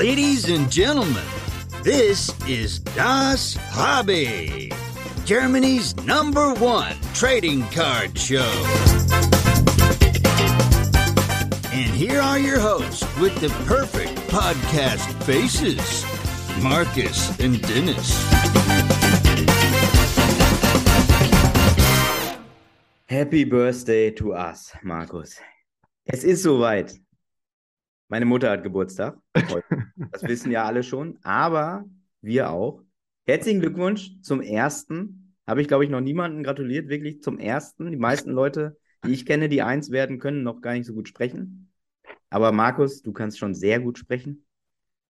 Ladies and gentlemen, this is Das Hobby, Germany's number one trading card show. And here are your hosts with the perfect podcast faces Marcus and Dennis. Happy Birthday to us, Markus. Es ist soweit. Meine Mutter hat Geburtstag. Heute. Das wissen ja alle schon, aber wir auch. Herzlichen Glückwunsch zum ersten. Habe ich, glaube ich, noch niemanden gratuliert, wirklich zum ersten. Die meisten Leute, die ich kenne, die eins werden können, noch gar nicht so gut sprechen. Aber Markus, du kannst schon sehr gut sprechen.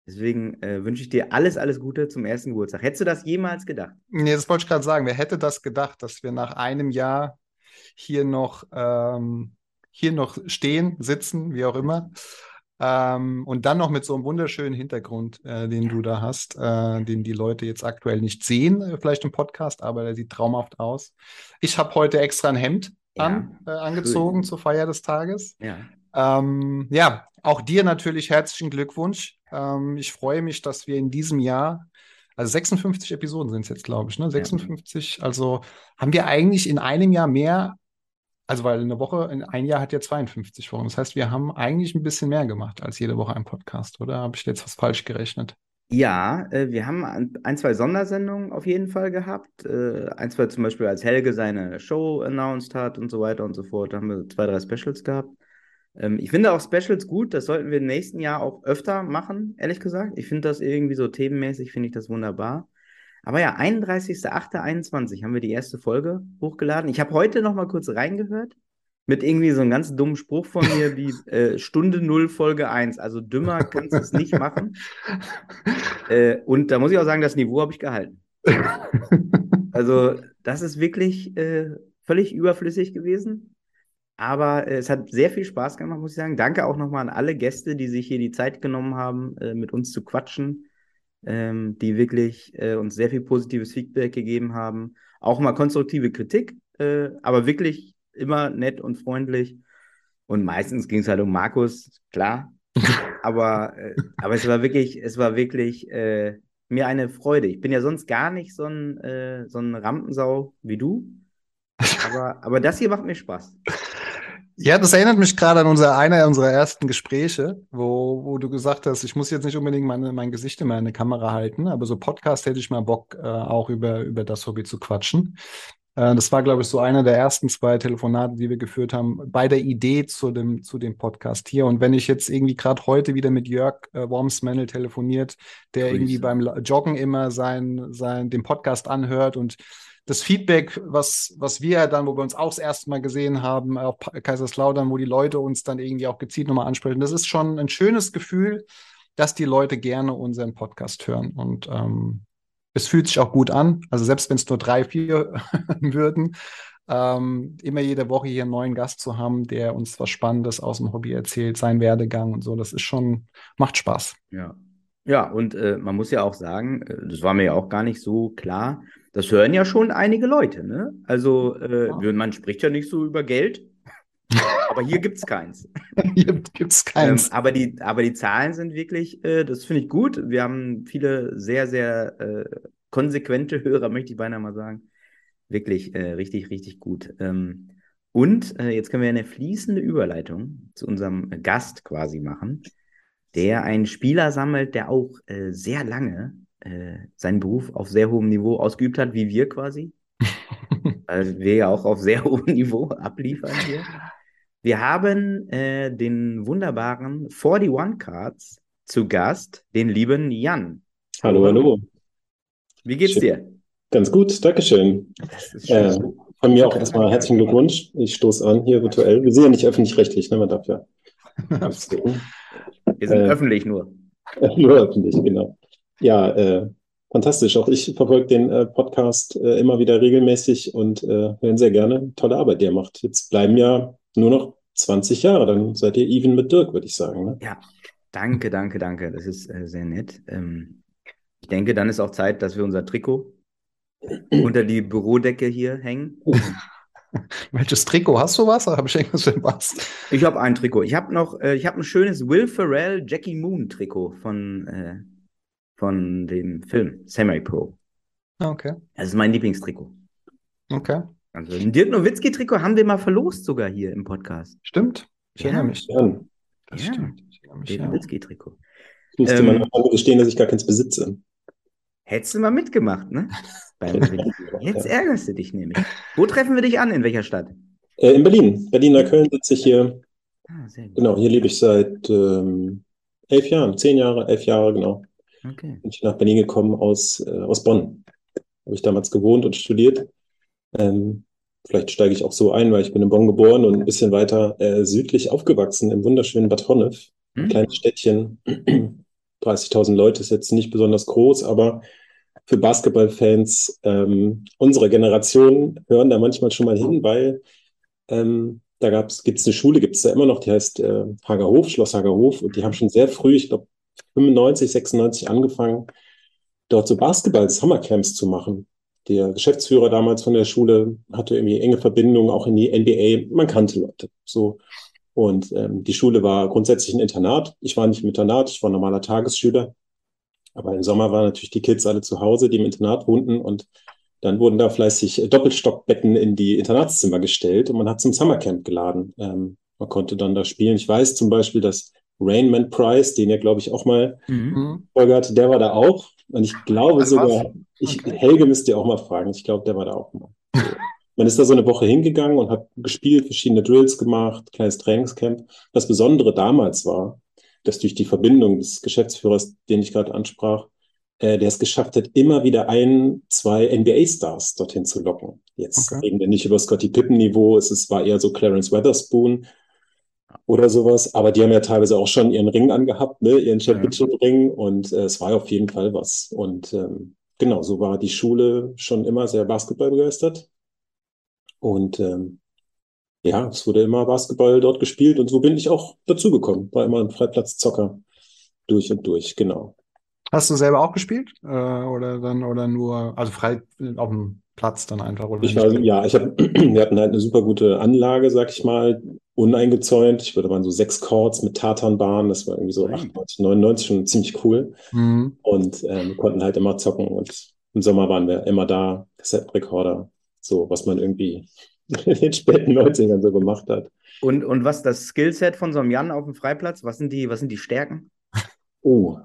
Deswegen äh, wünsche ich dir alles, alles Gute zum ersten Geburtstag. Hättest du das jemals gedacht? Nee, das wollte ich gerade sagen. Wer hätte das gedacht, dass wir nach einem Jahr hier noch, ähm, hier noch stehen, sitzen, wie auch immer. Ähm, und dann noch mit so einem wunderschönen Hintergrund, äh, den du da hast, äh, den die Leute jetzt aktuell nicht sehen, äh, vielleicht im Podcast, aber der sieht traumhaft aus. Ich habe heute extra ein Hemd Ja, an, äh, angezogen schön. zur Feier des Tages. Ja. Ähm, ja, auch dir natürlich herzlichen Glückwunsch. Ähm, ich freue mich, dass wir in diesem Jahr, also 56 Episoden sind es jetzt, glaube ich, ne? 56, also haben wir eigentlich in einem Jahr mehr, also weil eine Woche, in ein Jahr hat ja 52 Wochen. Das heißt, wir haben eigentlich ein bisschen mehr gemacht als jede Woche ein Podcast, oder? Habe ich jetzt was falsch gerechnet? Ja, äh, wir haben ein, zwei Sondersendungen auf jeden Fall gehabt. Äh, ein, zwei zum Beispiel, als Helge seine Show announced hat und so weiter und so fort. Da haben wir zwei, drei Specials gehabt. Ähm, ich finde auch Specials gut. Das sollten wir im nächsten Jahr auch öfter machen, ehrlich gesagt. Ich finde das irgendwie so themenmäßig, finde ich das wunderbar. Aber ja, 31.08.21 haben wir die erste Folge hochgeladen. Ich habe heute noch mal kurz reingehört mit irgendwie so einem ganz dummen Spruch von mir wie äh, Stunde 0, Folge 1. Also dümmer kannst du es nicht machen. Äh, und da muss ich auch sagen, das Niveau habe ich gehalten. Also das ist wirklich äh, völlig überflüssig gewesen. Aber äh, es hat sehr viel Spaß gemacht, muss ich sagen. Danke auch nochmal an alle Gäste, die sich hier die Zeit genommen haben, äh, mit uns zu quatschen, ähm, die wirklich äh, uns sehr viel positives Feedback gegeben haben. Auch mal konstruktive Kritik, äh, aber wirklich immer nett und freundlich. Und meistens ging es halt um Markus, klar. Aber, äh, aber es war wirklich, es war wirklich äh, mir eine Freude. Ich bin ja sonst gar nicht so ein, äh, so ein Rampensau wie du. Aber, aber das hier macht mir Spaß. Ja, das erinnert mich gerade an unser, einer unserer ersten Gespräche, wo, wo du gesagt hast, ich muss jetzt nicht unbedingt meine, mein Gesicht in meine Kamera halten, aber so Podcast hätte ich mal Bock, äh, auch über, über das Hobby zu quatschen. Äh, das war, glaube ich, so einer der ersten zwei Telefonate, die wir geführt haben, bei der Idee zu dem, zu dem Podcast hier. Und wenn ich jetzt irgendwie gerade heute wieder mit Jörg äh, Wormsmannel telefoniert, der Grüße. irgendwie beim Joggen immer sein, sein, den Podcast anhört und das Feedback, was, was wir dann, wo wir uns auch das erste Mal gesehen haben, Pa- Kaiserslautern, wo die Leute uns dann irgendwie auch gezielt nochmal ansprechen, das ist schon ein schönes Gefühl, dass die Leute gerne unseren Podcast hören. Und ähm, es fühlt sich auch gut an. Also selbst wenn es nur drei, vier würden, ähm, immer jede Woche hier einen neuen Gast zu haben, der uns was Spannendes aus dem Hobby erzählt, seinen Werdegang und so, das ist schon, macht Spaß. Ja. Ja, und äh, man muss ja auch sagen, äh, das war mir ja auch gar nicht so klar, das hören ja schon einige Leute, ne? Also, äh, Ja. man spricht ja nicht so über Geld, aber hier gibt's keins. Hier gibt's keins. Ähm, aber die, aber die Zahlen sind wirklich, äh, das finde ich gut. Wir haben viele sehr, sehr äh, konsequente Hörer, möchte ich beinahe mal sagen. Wirklich äh, richtig, richtig gut. Ähm, und äh, jetzt können wir eine fließende Überleitung zu unserem Gast quasi machen, der einen Spieler sammelt, der auch äh, sehr lange äh, seinen Beruf auf sehr hohem Niveau ausgeübt hat, wie wir quasi. Weil wir ja auch auf sehr hohem Niveau abliefern hier. Wir haben äh, den wunderbaren 41 Cards zu Gast, den lieben Jan. Hallo, hallo. Wie geht's Schön. dir? Ganz gut, Dankeschön. Äh, schön. von mir auch erstmal herzlichen Glückwunsch. Ich stoße an hier virtuell. Wir sind ja nicht öffentlich-rechtlich, ne? Man darf ja. Wir sind äh, öffentlich nur. Nur öffentlich, genau. Ja, äh, fantastisch. Auch ich verfolge den äh, Podcast äh, immer wieder regelmäßig und äh, höre ihn sehr gerne. Tolle Arbeit, die er macht. Jetzt bleiben ja nur noch 20 Jahre, dann seid ihr even mit Dirk, würde ich sagen. Ne? Ja, danke, danke, danke. Das ist äh, sehr nett. Ähm, ich denke, dann ist auch Zeit, dass wir unser Trikot unter die Bürodecke hier hängen. Welches Trikot hast du was? Habe ich irgendwas verpasst? Ich habe ein Trikot. Ich habe noch, äh, ich habe ein schönes Will Ferrell Jackie Moon Trikot von, äh, von dem Film Samurai Pro. Ah, Okay. Das ist mein Lieblingstrikot. Okay. Also ein Dirk Nowitzki Trikot haben wir mal verlost sogar hier im Podcast. Stimmt. Ich Ja. erinnere mich. Ja, Das Ja. stimmt. Ich erinnere mich, Dirk ja. Nowitzki Trikot. müsste Ähm, man auch gestehen, dass ich gar keins besitze. Hättest du mal mitgemacht, ne? Jetzt ärgerst du dich nämlich. Wo treffen wir dich an? In welcher Stadt? Äh, in Berlin. Berliner Köln sitze ich hier. Ah, sehr gut. Genau, hier lebe ich seit ähm, elf Jahren, zehn Jahre, elf Jahre, genau. Okay. Bin ich nach Berlin gekommen aus, äh, aus Bonn. Habe ich damals gewohnt und studiert. Ähm, vielleicht steige ich auch so ein, weil ich bin in Bonn geboren und ein bisschen weiter äh, südlich aufgewachsen, im wunderschönen Bad Honnef. Ein Hm? kleines Städtchen. 30.000 Leute ist jetzt nicht besonders groß, aber für Basketballfans ähm, unserer Generation hören da manchmal schon mal hin, weil ähm, da gab's, gibt's eine Schule, gibt's da immer noch, die heißt äh, Hagerhof, Schloss Hagerhof, und die haben schon sehr früh, ich glaube 95, 96 angefangen, dort so Basketball-Summercamps zu machen. Der Geschäftsführer damals von der Schule hatte irgendwie enge Verbindungen auch in die NBA. Man kannte Leute. So. Und ähm, die Schule war grundsätzlich ein Internat. Ich war nicht im Internat, ich war normaler Tagesschüler. Aber im Sommer waren natürlich die Kids alle zu Hause, die im Internat wohnten. Und dann wurden da fleißig Doppelstockbetten in die Internatszimmer gestellt und man hat zum Summercamp geladen. Ähm, man konnte dann da spielen. Ich weiß zum Beispiel, dass Rainman Price, den ihr, glaube ich, auch mal Mhm. Folge hatte, der war da auch. Und ich glaube Ach, sogar, was? ich, Okay. Helge müsst ihr auch mal fragen. Ich glaube, der war da auch mal. Man ist da so eine Woche hingegangen und hat gespielt, verschiedene Drills gemacht, kleines Trainingscamp. Das Besondere damals war, dass durch die Verbindung des Geschäftsführers, den ich gerade ansprach, äh, der es geschafft hat, immer wieder ein, zwei NBA-Stars dorthin zu locken. Jetzt Okay. reden wir nicht über Scottie Pippen-Niveau, es ist, war eher so Clarence Weatherspoon oder sowas, aber die haben ja teilweise auch schon ihren Ring angehabt, ne, ihren Championship-Ring und äh, es war auf jeden Fall was. Und ähm, genau, so war die Schule schon immer sehr Basketball begeistert. Und ähm, ja, es wurde immer Basketball dort gespielt und so bin ich auch dazugekommen. War immer ein Freiplatzzocker durch und durch, genau. Hast du selber auch gespielt? Äh, oder dann, oder nur, also frei auf dem Platz dann einfach? Oder Ich war, ja, ich hab, wir hatten halt eine super gute Anlage, sag ich mal, uneingezäunt. Ich würde mal so sechs Chords mit Tatanbahn, das war irgendwie so Ui. 98, 99 schon ziemlich cool. Mhm. Und ähm, konnten halt immer zocken und im Sommer waren wir immer da, Kassettenrekorder, so was man irgendwie in den späten 90ern so gemacht hat. Und, und was das Skillset von so einem Jan auf dem Freiplatz? Was sind die, was sind die Stärken? Oh,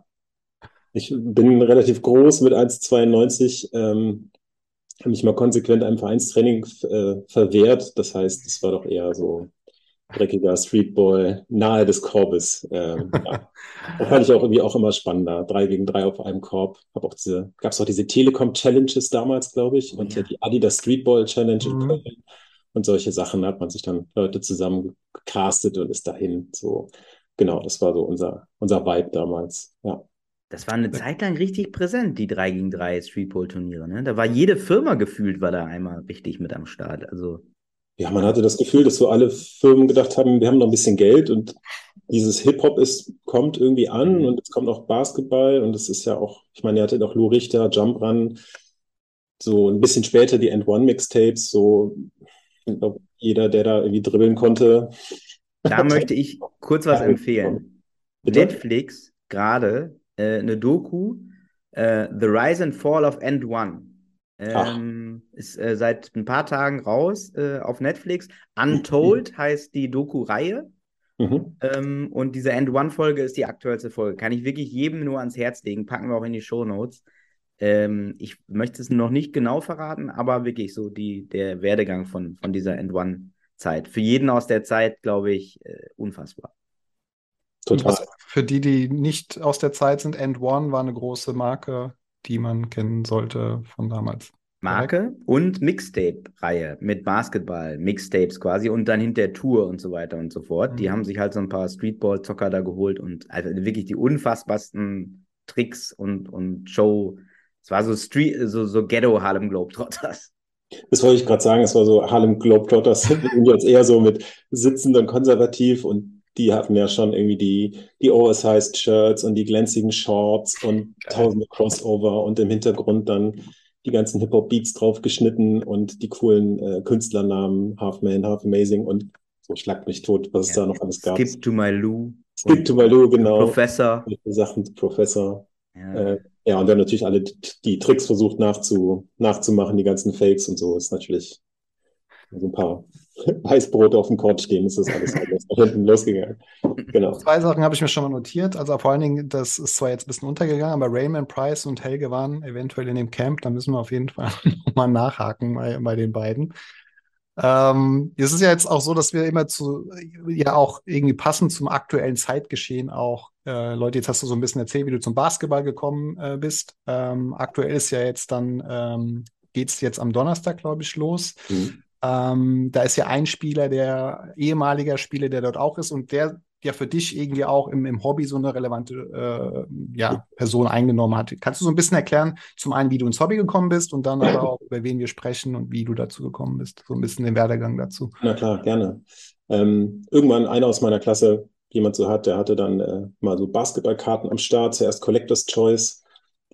ich bin relativ groß mit 1,92, ähm, habe mich mal konsequent einem Vereinstraining äh, verwehrt. Das heißt, es war doch eher so dreckiger Streetball nahe des Korbes. Ähm, ja. Das fand ich auch irgendwie auch immer spannender. Drei gegen drei auf einem Korb. Hab auch diese, gab es auch diese Telekom-Challenges damals, glaube ich, und Ja. die Adidas Streetball Challenge in Mhm. Köln. Und solche Sachen hat man sich dann Leute zusammen gecastet und ist dahin. So, genau, das war so unser, unser Vibe damals. Ja. Das war eine Zeit lang richtig präsent, die 3 gegen 3 Streetball-Turniere. Ne? Da war jede Firma gefühlt, war da einmal richtig mit am Start. Also, Ja, man hatte das Gefühl, dass so alle Firmen gedacht haben, wir haben noch ein bisschen Geld und dieses Hip-Hop ist, kommt irgendwie an und es kommt auch Basketball und es ist ja auch, ich meine, ihr hattet auch Lou Richter, Jump Run, so ein bisschen später die End One Mixtapes, so, ich glaube, jeder, der da irgendwie dribbeln konnte. da möchte ich kurz was empfehlen. Bitte? Netflix gerade äh, eine Doku, äh, The Rise and Fall of End One. Ähm, ist äh, seit ein paar Tagen raus äh, auf Netflix. Untold heißt die Doku-Reihe. Mhm. Ähm, und diese End One-Folge ist die aktuellste Folge. Kann ich wirklich jedem nur ans Herz legen. Packen wir auch in die Shownotes. Ähm, ich möchte es noch nicht genau verraten, aber wirklich so die, der Werdegang von, von dieser End One-Zeit. Für jeden aus der Zeit, glaube ich, äh, unfassbar. Total. Was für die, die nicht aus der Zeit sind, End One war eine große Marke, die man kennen sollte von damals. Marke und Mixtape-Reihe mit Basketball, Mixtapes quasi und dann hinter Tour und so weiter und so fort. Die Mhm. haben sich halt so ein paar Streetball-Zocker da geholt und also wirklich die unfassbarsten Tricks und, und Show. Es war so Street, so, so Ghetto Harlem Globetrotters. Das wollte ich gerade sagen, es war so Harlem Globetrotters, jetzt eher so mit sitzend und konservativ und die hatten ja schon irgendwie die, die Oversized Shirts und die glänzigen Shorts und tausende Crossover und im Hintergrund dann die ganzen Hip-Hop-Beats draufgeschnitten und die coolen äh, Künstlernamen, Half Man, Half Amazing und so schlagt mich tot, was es da noch alles gab. Skip to my Lou. Skip to my Lou, genau. Professor. Sachen, Professor. Ja. Äh, ja, und dann natürlich alle die, die Tricks versucht nachzu, nachzumachen, die ganzen Fakes und so. Ist natürlich so ein paar Weißbrote auf dem Court stehen, ist das alles hinten losgegangen. Genau. Zwei Sachen habe ich mir schon mal notiert. Also vor allen Dingen, das ist zwar jetzt ein bisschen untergegangen, aber Raymond Price und Helge waren eventuell in dem Camp. Da müssen wir auf jeden Fall nochmal nachhaken bei, bei den beiden. Ähm, es ist ja jetzt auch so, dass wir immer zu, ja auch irgendwie passend zum aktuellen Zeitgeschehen auch, äh, Leute, jetzt hast du so ein bisschen erzählt, wie du zum Basketball gekommen äh, bist. Ähm, aktuell ist ja jetzt dann, ähm, geht es jetzt am Donnerstag, glaube ich, los. Mhm. Ähm, da ist ja ein Spieler, der ehemaliger Spieler, der dort auch ist und der ja für dich irgendwie auch im, im Hobby so eine relevante äh, ja, Person eingenommen hat. Kannst du so ein bisschen erklären, zum einen, wie du ins Hobby gekommen bist und dann aber auch, über wen wir sprechen und wie du dazu gekommen bist? So ein bisschen den Werdegang dazu. Na klar, gerne. Ähm, irgendwann einer aus meiner Klasse, jemand so hat, der hatte dann äh, mal so Basketballkarten am Start, zuerst Collector's Choice.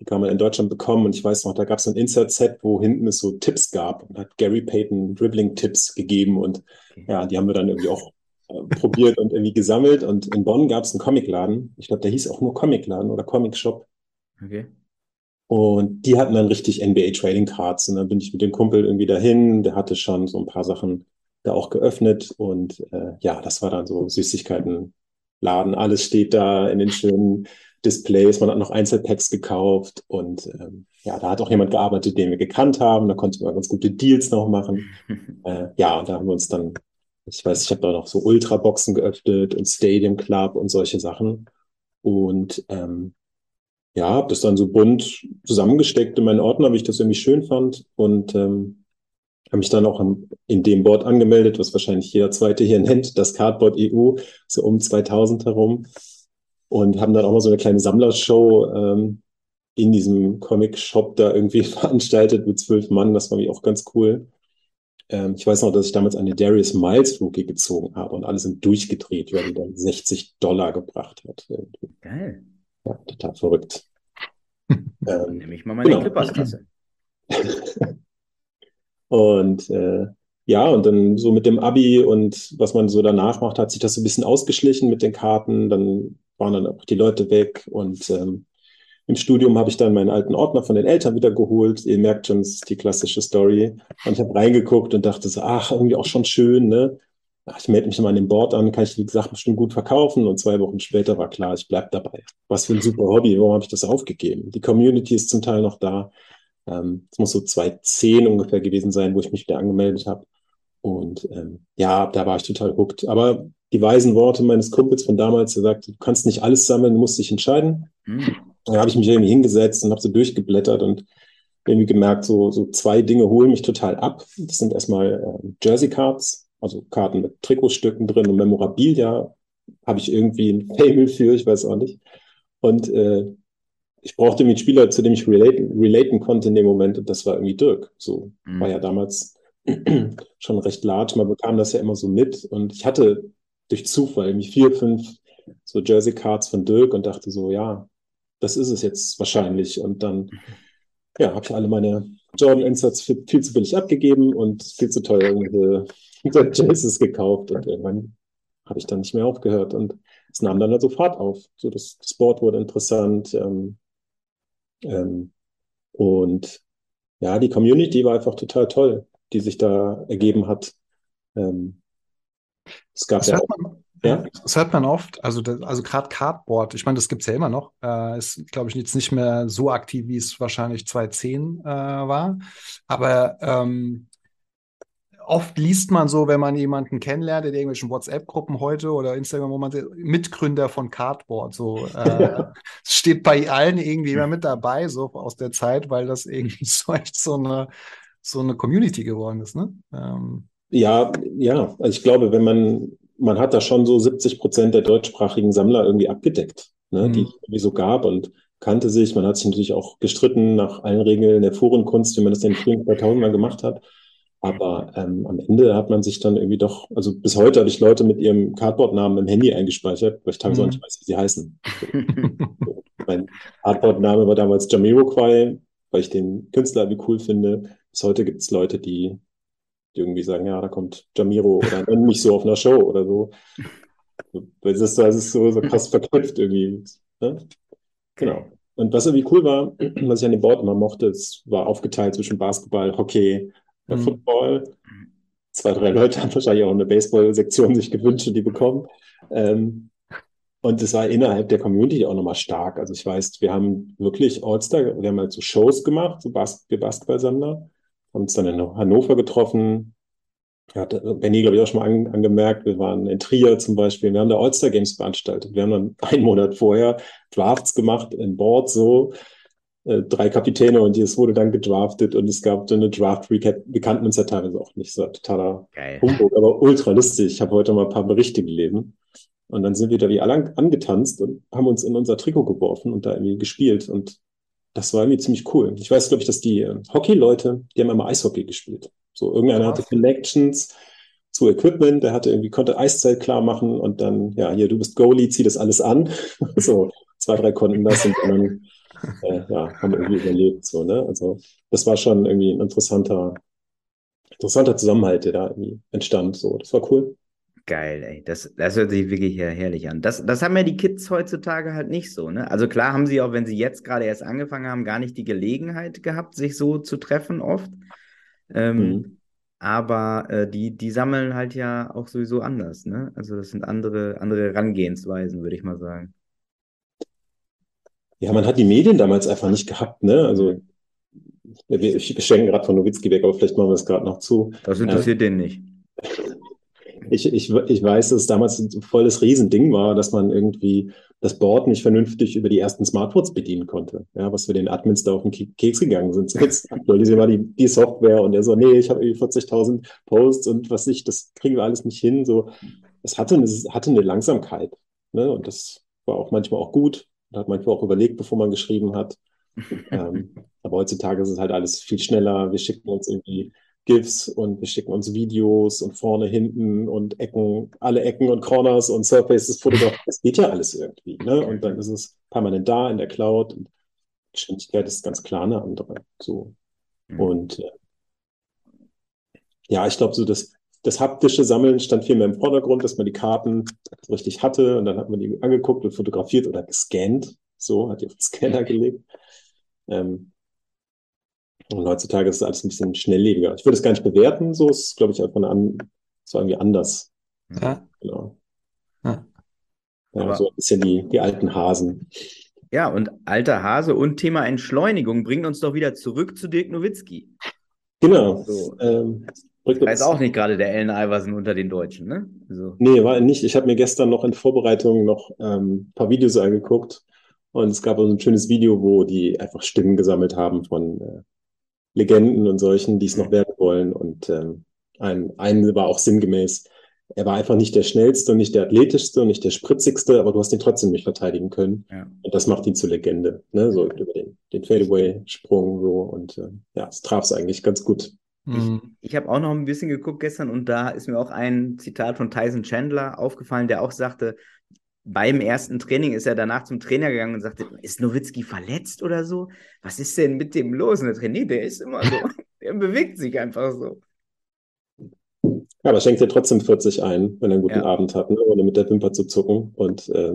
Die kann man in Deutschland bekommen und ich weiß noch, da gab es ein Insert-Set, wo hinten es so Tipps gab und hat Gary Payton Dribbling-Tipps gegeben und ja, die haben wir dann irgendwie auch äh, probiert und irgendwie gesammelt. Und in Bonn gab es einen Comicladen. Ich glaube, der hieß auch nur Comicladen oder Comic Shop. Okay. Und die hatten dann richtig NBA Trading Cards. Und dann bin ich mit dem Kumpel irgendwie dahin. Der hatte schon so ein paar Sachen da auch geöffnet. Und äh, ja, das war dann so Süßigkeitenladen. Alles steht da in den schönen Displays. Man hat noch Einzelpacks gekauft. Und ähm, ja, da hat auch jemand gearbeitet, den wir gekannt haben. Da konnte man ganz gute Deals noch machen. äh, ja, und da haben wir uns dann ich weiß, ich habe da noch so Ultraboxen geöffnet und Stadium Club und solche Sachen. Und ähm, ja, habe das dann so bunt zusammengesteckt in meinen Ordner, wie ich das irgendwie schön fand. Und ähm, habe mich dann auch in dem Board angemeldet, was wahrscheinlich jeder zweite hier nennt, das Cardboard EU, so um 2000 herum. Und haben dann auch mal so eine kleine Sammlershow ähm, in diesem Comic-Shop da irgendwie veranstaltet mit zwölf Mann. Das war mir auch ganz cool. Ähm, ich weiß noch, dass ich damals eine Darius Miles Rookie gezogen habe und alle sind durchgedreht, weil die dann 60 Dollar gebracht hat. Geil. Ja, total verrückt. ähm, Nehme ich mal meine genau. Clippers-Tasse. und äh, ja, und dann so mit dem Abi und was man so danach macht, hat sich das so ein bisschen ausgeschlichen mit den Karten. Dann waren dann auch die Leute weg und ähm, im Studium habe ich dann meinen alten Ordner von den Eltern wieder geholt. Ihr merkt schon, es ist die klassische Story. Und ich habe reingeguckt und dachte so, ach, irgendwie auch schon schön, ne? Ich melde mich mal an dem Board an, kann ich die Sachen bestimmt gut verkaufen. Und zwei Wochen später war klar, ich bleibe dabei. Was für ein super Hobby, warum habe ich das aufgegeben? Die Community ist zum Teil noch da. Ähm, es muss so 2010 ungefähr gewesen sein, wo ich mich wieder angemeldet habe. Und ähm, ja, da war ich total hooked. Aber die weisen Worte meines Kumpels von damals, der sagte, du kannst nicht alles sammeln, du musst dich entscheiden. Mhm da habe ich mich irgendwie hingesetzt und habe so durchgeblättert und irgendwie gemerkt, so, so zwei Dinge holen mich total ab. Das sind erstmal äh, Jersey-Cards, also Karten mit Trikotstücken drin und Memorabilia. Habe ich irgendwie ein Fable für, ich weiß auch nicht. Und äh, ich brauchte einen Spieler, zu dem ich relaten, relaten konnte in dem Moment, und das war irgendwie Dirk. So mhm. war ja damals schon recht large. Man bekam das ja immer so mit. Und ich hatte durch Zufall irgendwie vier, fünf so Jersey-Cards von Dirk und dachte so, ja, das ist es jetzt wahrscheinlich. Und dann ja, habe ich alle meine Jordan-Insatz viel, zu billig abgegeben und viel zu teuer irgendwelche Jerseys gekauft. Und irgendwann habe ich dann nicht mehr aufgehört. Und es nahm dann also Fahrt auf. So das, das Board wurde interessant. Ähm, ähm, und ja, die Community war einfach total toll, die sich da ergeben hat. Ähm, es gab ja auch, ja. Das hört man oft. Also, also gerade Cardboard, ich meine, das gibt es ja immer noch. Äh, ist, glaube ich, jetzt nicht mehr so aktiv, wie es wahrscheinlich 2010 äh, war. Aber ähm, oft liest man so, wenn man jemanden kennenlernt in irgendwelchen WhatsApp-Gruppen heute oder Instagram, wo man Mitgründer von Cardboard, so äh, steht bei allen irgendwie immer mit dabei, so aus der Zeit, weil das irgendwie so echt so eine, so eine Community geworden ist, ne? Ähm, ja, ja. Also ich glaube, wenn man man hat da schon so 70 Prozent der deutschsprachigen Sammler irgendwie abgedeckt, ne, mhm. die es sowieso gab und kannte sich. Man hat sich natürlich auch gestritten nach allen Regeln der Forenkunst, wie man das in den frühen 2000 gemacht hat. Aber ähm, am Ende hat man sich dann irgendwie doch, also bis heute habe ich Leute mit ihrem Cardboard-Namen im Handy eingespeichert, weil ich teilweise mhm. auch nicht weiß, wie sie heißen. mein Cardboard-Name war damals Jamiroquai weil ich den Künstler irgendwie cool finde. Bis heute gibt es Leute, die, die irgendwie sagen, ja, da kommt Jamiro oder nenn mich so auf einer Show oder so. Weil es ist, das ist so, so krass verknüpft irgendwie. Ne? Genau. Und was irgendwie cool war, was ich an dem Board immer mochte, es war aufgeteilt zwischen Basketball, Hockey, mhm. Football. Zwei, drei Leute haben wahrscheinlich auch eine Baseball-Sektion sich gewünscht und die bekommen. Ähm, und es war innerhalb der Community auch nochmal stark. Also ich weiß, wir haben wirklich All-Star, wir haben halt so Shows gemacht, so Bas wir Basketball-Sammler, haben uns dann in Hannover getroffen. Hat Benny, glaube ich, auch schon mal an, angemerkt. Wir waren in Trier zum Beispiel. Wir haben da All-Star Games veranstaltet. Wir haben dann einen Monat vorher Drafts gemacht in Board so. Äh, drei Kapitäne und es wurde dann gedraftet und es gab so eine Draft-Recap. Wir kannten uns ja teilweise auch nicht. So totaler Geil. Humbug, aber ultra lustig. Ich habe heute mal ein paar Berichte gelesen. Und dann sind wir da wie alle angetanzt und haben uns in unser Trikot geworfen und da irgendwie gespielt. Und das war irgendwie ziemlich cool. Ich weiß, glaube ich, dass die äh, Hockey-Leute, die haben immer Eishockey gespielt. So, irgendeiner hatte Connections zu Equipment, der hatte irgendwie, konnte Eiszeit klar machen und dann, ja, hier, du bist Goalie, zieh das alles an. so, zwei, drei konnten das und dann, äh, ja, haben irgendwie überlebt, so, ne? Also, das war schon irgendwie ein interessanter, interessanter Zusammenhalt, der da irgendwie entstand, so. Das war cool. Geil, ey. Das, das hört sich wirklich herrlich an. Das, das haben ja die Kids heutzutage halt nicht so, ne? Also klar haben sie auch, wenn sie jetzt gerade erst angefangen haben, gar nicht die Gelegenheit gehabt, sich so zu treffen oft. Ähm, mhm. Aber äh, die, die sammeln halt ja auch sowieso anders, ne? Also das sind andere, andere Herangehensweisen, würde ich mal sagen. Ja, man hat die Medien damals einfach nicht gehabt, ne? Also wir, wir schenken gerade von Nowitzki weg, aber vielleicht machen wir es gerade noch zu. Das interessiert äh, den nicht ich, ich, ich weiß, dass es damals ein volles Riesending war, dass man irgendwie das Board nicht vernünftig über die ersten Smartphones bedienen konnte. Ja, was für den Admins da auf den Keks gegangen sind. Jetzt aktualisieren wir die, die Software und er so, nee, ich habe irgendwie 40.000 Posts und was nicht, das kriegen wir alles nicht hin. So, es hatte eine, hatte eine Langsamkeit. Ne? Und das war auch manchmal auch gut. Da hat manchmal auch überlegt, bevor man geschrieben hat. ähm, aber heutzutage ist es halt alles viel schneller. Wir schicken uns irgendwie GIFs und wir schicken uns Videos und vorne, hinten und Ecken, alle Ecken und Corners und Surfaces fotografiert. Das geht ja alles irgendwie. Ne? Und dann ist es permanent da in der Cloud. Und die Geschwindigkeit ist ganz klar eine andere. So. Mhm. Und äh, ja, ich glaube, so das, das haptische Sammeln stand viel mehr im Vordergrund, dass man die Karten richtig hatte und dann hat man die angeguckt und fotografiert oder gescannt. So, hat die auf den Scanner gelegt. Ähm, und heutzutage ist es alles ein bisschen schnelllebiger. Ich würde es gar nicht bewerten, so ist, glaube ich, einfach an, so irgendwie anders. Ja. Genau. Ja. ja so ein bisschen die, die alten Hasen. Ja, und alter Hase und Thema Entschleunigung bringt uns doch wieder zurück zu Dirk Nowitzki. Genau. So. Ähm, ich weiß auch nicht gerade der Ellen Iverson unter den Deutschen, ne? So. Nee, war nicht. Ich habe mir gestern noch in Vorbereitung noch ähm, ein paar Videos angeguckt und es gab also ein schönes Video, wo die einfach Stimmen gesammelt haben von äh, Legenden und solchen, die es noch werden wollen. Und ähm, ein, ein war auch sinngemäß, er war einfach nicht der schnellste und nicht der athletischste und nicht der spritzigste, aber du hast ihn trotzdem nicht verteidigen können. Ja. Und das macht ihn zur Legende, ne? so über den, den Fadeaway-Sprung so. Und äh, ja, es traf es eigentlich ganz gut. Mhm. Ich, ich habe auch noch ein bisschen geguckt gestern und da ist mir auch ein Zitat von Tyson Chandler aufgefallen, der auch sagte, beim ersten Training ist er danach zum Trainer gegangen und sagte, ist Nowitzki verletzt oder so? Was ist denn mit dem los? Und der Trainer, nee, der ist immer so. der bewegt sich einfach so. Ja, aber schenkt dir trotzdem 40 ein, wenn er einen guten ja. Abend hat, ne? ohne mit der Wimper zu zucken. Und äh,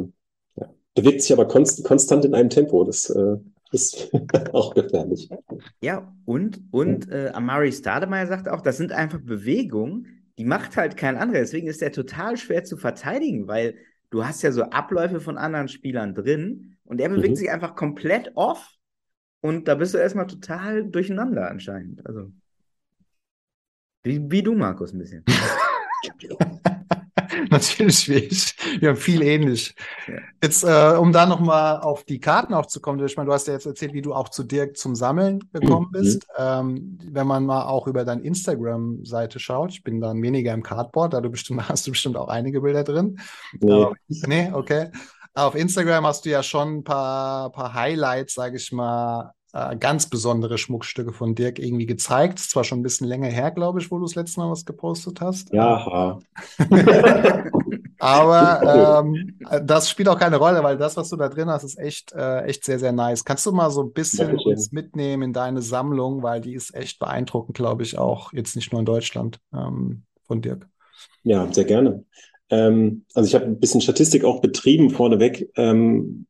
ja. bewegt sich aber konst konstant in einem Tempo. Das äh, ist auch gefährlich. Ja, und, und äh, Amari Stademeyer sagt auch, das sind einfach Bewegungen, die macht halt kein anderer. Deswegen ist der total schwer zu verteidigen, weil du hast ja so Abläufe von anderen Spielern drin und er bewegt mhm. sich einfach komplett off und da bist du erstmal total durcheinander anscheinend. Also, wie, wie du, Markus, ein bisschen. Natürlich ich. Wir haben viel ähnlich. Ja. Jetzt, äh, um da nochmal auf die Karten auch zu kommen, ich meine, du hast ja jetzt erzählt, wie du auch zu Dirk zum Sammeln gekommen mhm. bist. Ähm, wenn man mal auch über deine Instagram-Seite schaut, ich bin dann weniger im Cardboard, da du bestimmt, hast du bestimmt auch einige Bilder drin. Nee, nee okay. Auf Instagram hast du ja schon ein paar, paar Highlights, sage ich mal, äh, ganz besondere Schmuckstücke von Dirk irgendwie gezeigt. Ist zwar schon ein bisschen länger her, glaube ich, wo du das letzte Mal was gepostet hast. Ja. Aber ähm, das spielt auch keine Rolle, weil das, was du da drin hast, ist echt, äh, echt sehr, sehr nice. Kannst du mal so ein bisschen uns mitnehmen in deine Sammlung, weil die ist echt beeindruckend, glaube ich, auch jetzt nicht nur in Deutschland ähm, von Dirk. Ja, sehr gerne. Ähm, also ich habe ein bisschen Statistik auch betrieben vorneweg. Ähm,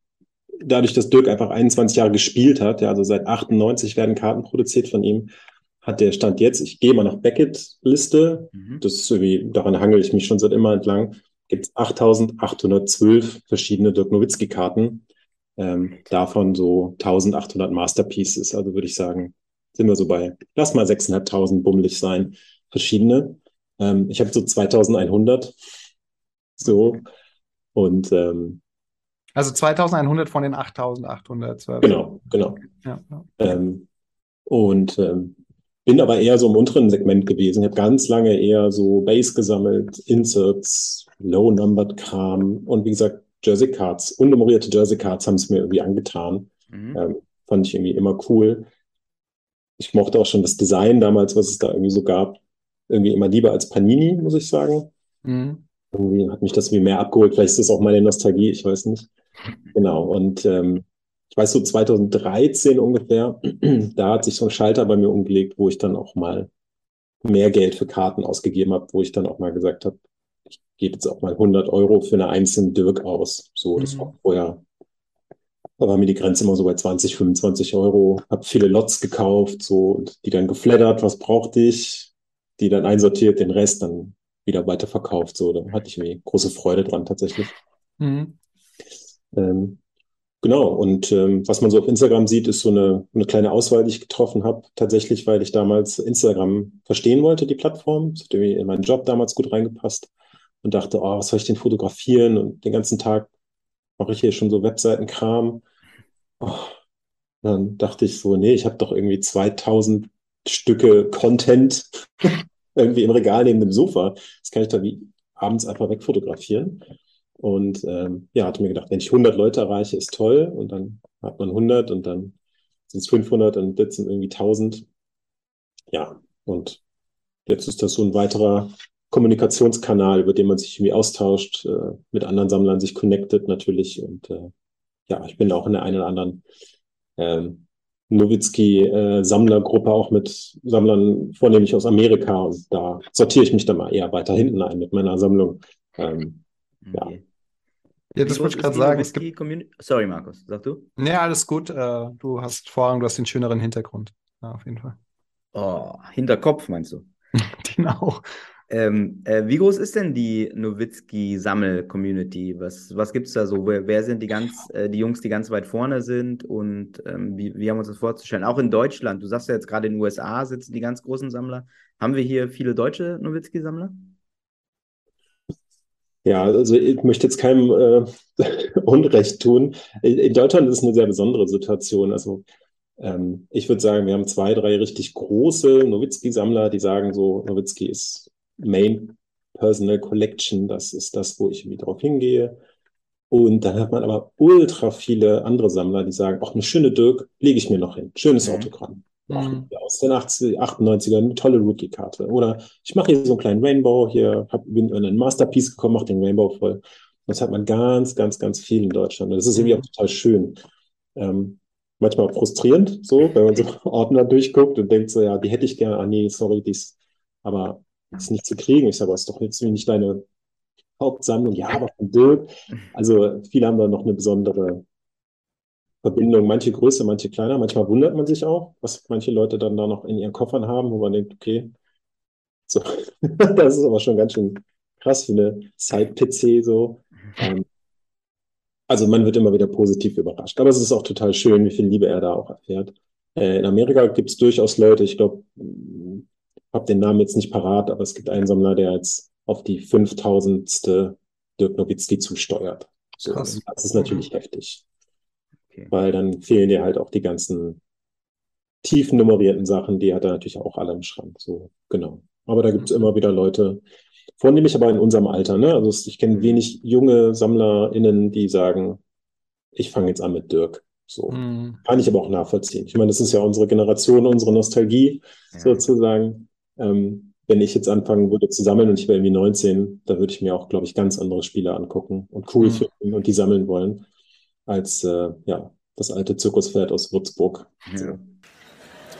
dadurch, dass Dirk einfach 21 Jahre gespielt hat, ja, also seit 98 werden Karten produziert von ihm, hat der Stand jetzt, ich gehe mal nach Beckett-Liste, Mhm. das ist irgendwie, daran hangel ich mich schon seit immer entlang, gibt es 8812 verschiedene Dirk Nowitzki-Karten, ähm, davon so 1800 Masterpieces, also würde ich sagen, sind wir so bei, lass mal 6.500 bummelig sein, verschiedene. Ähm, ich habe so 2100, so, und ähm, Also 2100 von den 8812. genau, genau. Ja, ja. Ähm, und ähm, bin aber eher so im unteren Segment gewesen. Ich habe ganz lange eher so Base gesammelt, Inserts, Low-Numbered Kram und wie gesagt, Jersey Cards, unnummerierte Jersey Cards haben es mir irgendwie angetan. Mhm. Ähm, fand ich irgendwie immer cool. Ich mochte auch schon das Design damals, was es da irgendwie so gab, irgendwie immer lieber als Panini, muss ich sagen. Mhm. Irgendwie hat mich das wie mehr abgeholt. Vielleicht ist das auch meine Nostalgie, ich weiß nicht. Genau. Und ähm, ich weiß so 2013 ungefähr, da hat sich so ein Schalter bei mir umgelegt, wo ich dann auch mal mehr Geld für Karten ausgegeben habe, wo ich dann auch mal gesagt habe, ich gebe jetzt auch mal 100 Euro für eine einzelne Dirk aus. So, das Mhm. war vorher, da war mir die Grenze immer so bei 20, 25 Euro. Habe viele Lots gekauft, so und die dann geflattert, was brauchte ich, die dann einsortiert, den Rest dann wieder weiterverkauft. So, da hatte ich irgendwie große Freude dran tatsächlich. Mhm. Ähm, genau, und ähm, was man so auf Instagram sieht, ist so eine, eine kleine Auswahl, die ich getroffen habe. Tatsächlich, weil ich damals Instagram verstehen wollte, die Plattform. Das hat irgendwie in meinen Job damals gut reingepasst und dachte, oh, was soll ich denn fotografieren? Und den ganzen Tag mache ich hier schon so Webseitenkram. Oh, dann dachte ich so, nee, ich habe doch irgendwie 2000 Stücke Content irgendwie im Regal neben dem Sofa. Das kann ich dann wie abends einfach wegfotografieren. Und ähm, ja, hatte mir gedacht, wenn ich 100 Leute erreiche, ist toll. Und dann hat man 100 und dann sind es 500 und jetzt sind irgendwie 1000. Ja, und jetzt ist das so ein weiterer Kommunikationskanal, über den man sich irgendwie austauscht, äh, mit anderen Sammlern sich connectet natürlich. Und äh, ja, ich bin auch in der einen oder anderen ähm, Nowitzki-Sammlergruppe, auch mit Sammlern vornehmlich aus Amerika. Und da sortiere ich mich dann mal eher weiter hinten ein mit meiner Sammlung. Ähm. Okay. Ja, das wollte ich gerade sagen. Es gibt, Community? Sorry, Markus, sag du? nee, alles gut. Äh, du hast Vorrang, du hast den schöneren Hintergrund. Ja, auf jeden Fall. Oh, Hinterkopf meinst du? Genau. Ähm, äh, wie groß ist denn die Nowitzki-Sammel-Community? Was, was gibt es da so? Wer, wer sind die ganz, äh, die Jungs, die ganz weit vorne sind? Und ähm, wie, wie haben wir uns das vorzustellen? Auch in Deutschland, du sagst ja jetzt gerade in den USA sitzen die ganz großen Sammler. Haben wir hier viele deutsche Nowitzki-Sammler? Ja, also ich möchte jetzt keinem äh, Unrecht tun. In Deutschland ist es eine sehr besondere Situation. Also ähm, ich würde sagen, wir haben zwei, drei richtig große Nowitzki-Sammler, die sagen so, Nowitzki ist Main Personal Collection, das ist das, wo ich irgendwie drauf hingehe. Und dann hat man aber ultra viele andere Sammler, die sagen, auch eine schöne Dirk lege ich mir noch hin. Schönes Mhm. Autogramm. Mhm. aus den 80, 98er, eine tolle Rookie-Karte. Oder ich mache hier so einen kleinen Rainbow, hier hab, bin in einen Masterpiece gekommen, mache den Rainbow voll. Das hat man ganz, ganz, ganz viel in Deutschland. Und das ist irgendwie Mhm. auch total schön. Ähm, manchmal frustrierend, so, wenn man so Ordner durchguckt und denkt so, ja, die hätte ich gerne, ah nee, sorry, dies, aber ist nicht zu kriegen. Ich sage, aber ist doch jetzt nicht deine Hauptsammlung. Ja, aber von Dirk. Also viele haben da noch eine besondere Verbindung, manche größer, manche kleiner. Manchmal wundert man sich auch, was manche Leute dann da noch in ihren Koffern haben, wo man denkt, okay, so, das ist aber schon ganz schön krass für eine Side-PC so. Ähm, also man wird immer wieder positiv überrascht. Aber es ist auch total schön, wie viel Liebe er da auch erfährt. Äh, in Amerika gibt es durchaus Leute, ich glaube, habe den Namen jetzt nicht parat, aber es gibt einen Sammler, der jetzt auf die 5000. Dirk Nowitzki zusteuert. So, das ist natürlich heftig Okay. weil dann fehlen dir halt auch die ganzen tiefen nummerierten Sachen, die hat er natürlich auch alle im Schrank. So, genau. Aber da gibt es immer wieder Leute, vornehmlich aber in unserem Alter, ne? Also ich kenne wenig junge SammlerInnen, die sagen, ich fange jetzt an mit Dirk. So mhm. kann ich aber auch nachvollziehen. Ich meine, das ist ja unsere Generation, unsere Nostalgie ja. sozusagen. Ähm, wenn ich jetzt anfangen würde zu sammeln und ich wäre irgendwie 19, da würde ich mir auch, glaube ich, ganz andere Spiele angucken und cool mhm. finden und die sammeln wollen, als äh, ja, das alte Zirkuspferd aus Würzburg. Ja.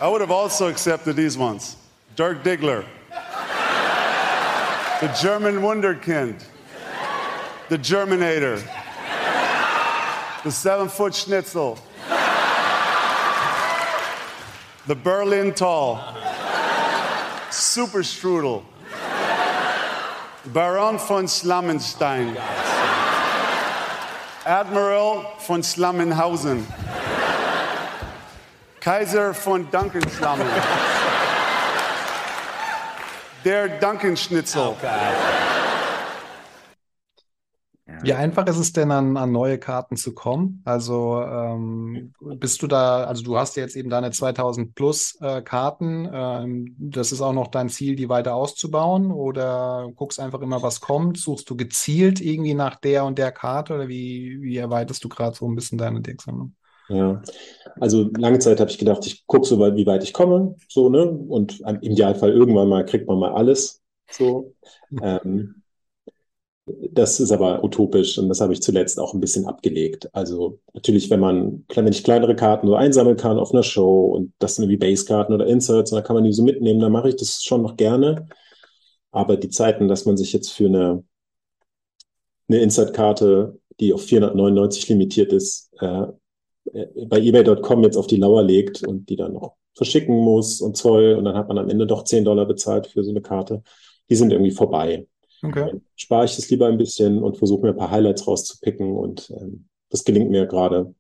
I would have also accepted these ones. Dirk Diggler. the German Wunderkind. The Germinator. The seven foot schnitzel. The Berlin Tall. Super Strudel. Baron von Slammenstein. Admiral von Slammenhausen. Kaiser von Dunkenslammen. Der Dunkenschnitzel. Oh, Wie einfach ist es denn, an, an neue Karten zu kommen? Also ähm, bist du da, also du hast jetzt eben deine 2000 plus äh, Karten. Ähm, das ist auch noch dein Ziel, die weiter auszubauen? Oder guckst einfach immer, was kommt? Suchst du gezielt irgendwie nach der und der Karte? Oder wie, wie erweiterst du gerade so ein bisschen deine Decksammlung? Ja, also lange Zeit habe ich gedacht, ich gucke so weit, wie weit ich komme, so, ne? Und im Idealfall irgendwann mal kriegt man mal alles. So. ähm, das ist aber utopisch und das habe ich zuletzt auch ein bisschen abgelegt. Also natürlich, wenn man, wenn ich kleinere Karten so einsammeln kann auf einer Show und das sind wie Basekarten oder Inserts und da kann man die so mitnehmen, dann mache ich das schon noch gerne. Aber die Zeiten, dass man sich jetzt für eine, eine Insert-Karte, die auf 499 limitiert ist, äh, bei eBay.com jetzt auf die Lauer legt und die dann noch verschicken muss und Zoll und dann hat man am Ende doch 10 Dollar bezahlt für so eine Karte, die sind irgendwie vorbei. Okay. Spare ich das lieber ein bisschen und versuche mir ein paar Highlights rauszupicken und ähm, das gelingt mir gerade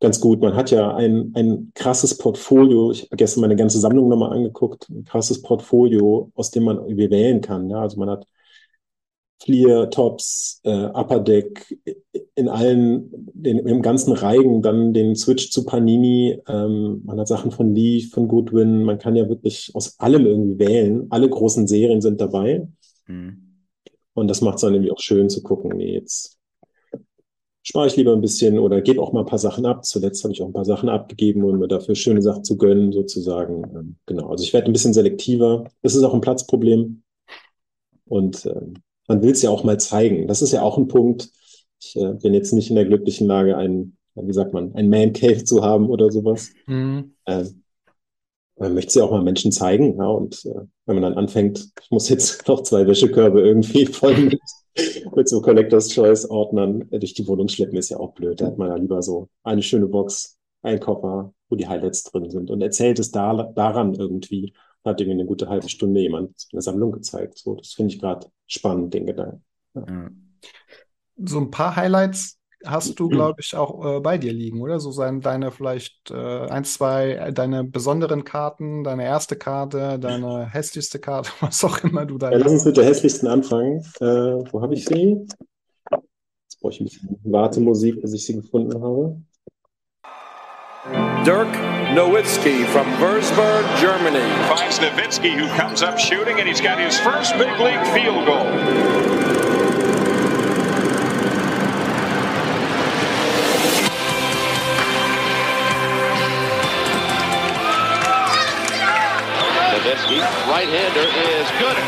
ganz gut. Man hat ja ein, ein krasses Portfolio. Ich habe gestern meine ganze Sammlung nochmal angeguckt. Ein krasses Portfolio, aus dem man irgendwie wählen kann. Ja, also man hat Clear, Tops, äh, Upper Deck, in allen, den, im ganzen Reigen, dann den Switch zu Panini. Ähm, man hat Sachen von Lee, von Goodwin. Man kann ja wirklich aus allem irgendwie wählen. Alle großen Serien sind dabei. Mhm. Und das macht es dann irgendwie auch schön zu gucken, nee, jetzt spare ich lieber ein bisschen oder gebe auch mal ein paar Sachen ab. Zuletzt habe ich auch ein paar Sachen abgegeben, um mir dafür schöne Sachen zu gönnen, sozusagen. Ähm, genau, also ich werde ein bisschen selektiver. Das ist auch ein Platzproblem. Und äh, man will es ja auch mal zeigen. Das ist ja auch ein Punkt. Ich äh, bin jetzt nicht in der glücklichen Lage, ein, wie sagt man, ein Man Cave zu haben oder sowas. Mhm. Äh, man möchte sie auch mal Menschen zeigen. Ja, und äh, wenn man dann anfängt, ich muss jetzt noch zwei Wäschekörbe irgendwie voll mit, mit so Collectors Choice Ordnern durch die Wohnung schleppen, ist ja auch blöd. Da hat man ja lieber so eine schöne Box, ein Koffer, wo die Highlights drin sind und erzählt es da, daran irgendwie. Hat irgendwie eine gute halbe Stunde jemand eine Sammlung gezeigt. So, das finde ich gerade spannend, den Gedanken. Ja. So ein paar Highlights hast du, glaube ich, auch äh, bei dir liegen, oder? So sein deine vielleicht äh, ein, zwei, äh, deine besonderen Karten, deine erste Karte, deine hässlichste Karte, was auch immer du da ja, Lass uns mit der hässlichsten anfangen. Äh, wo habe ich sie? Jetzt brauche ich ein bisschen Wartemusik, bis ich sie gefunden habe. Dirk Nowitzki from Würzburg, Germany. Finds Nowitzki, who comes up shooting, and he's got his first big league field goal. Right-hander, is good.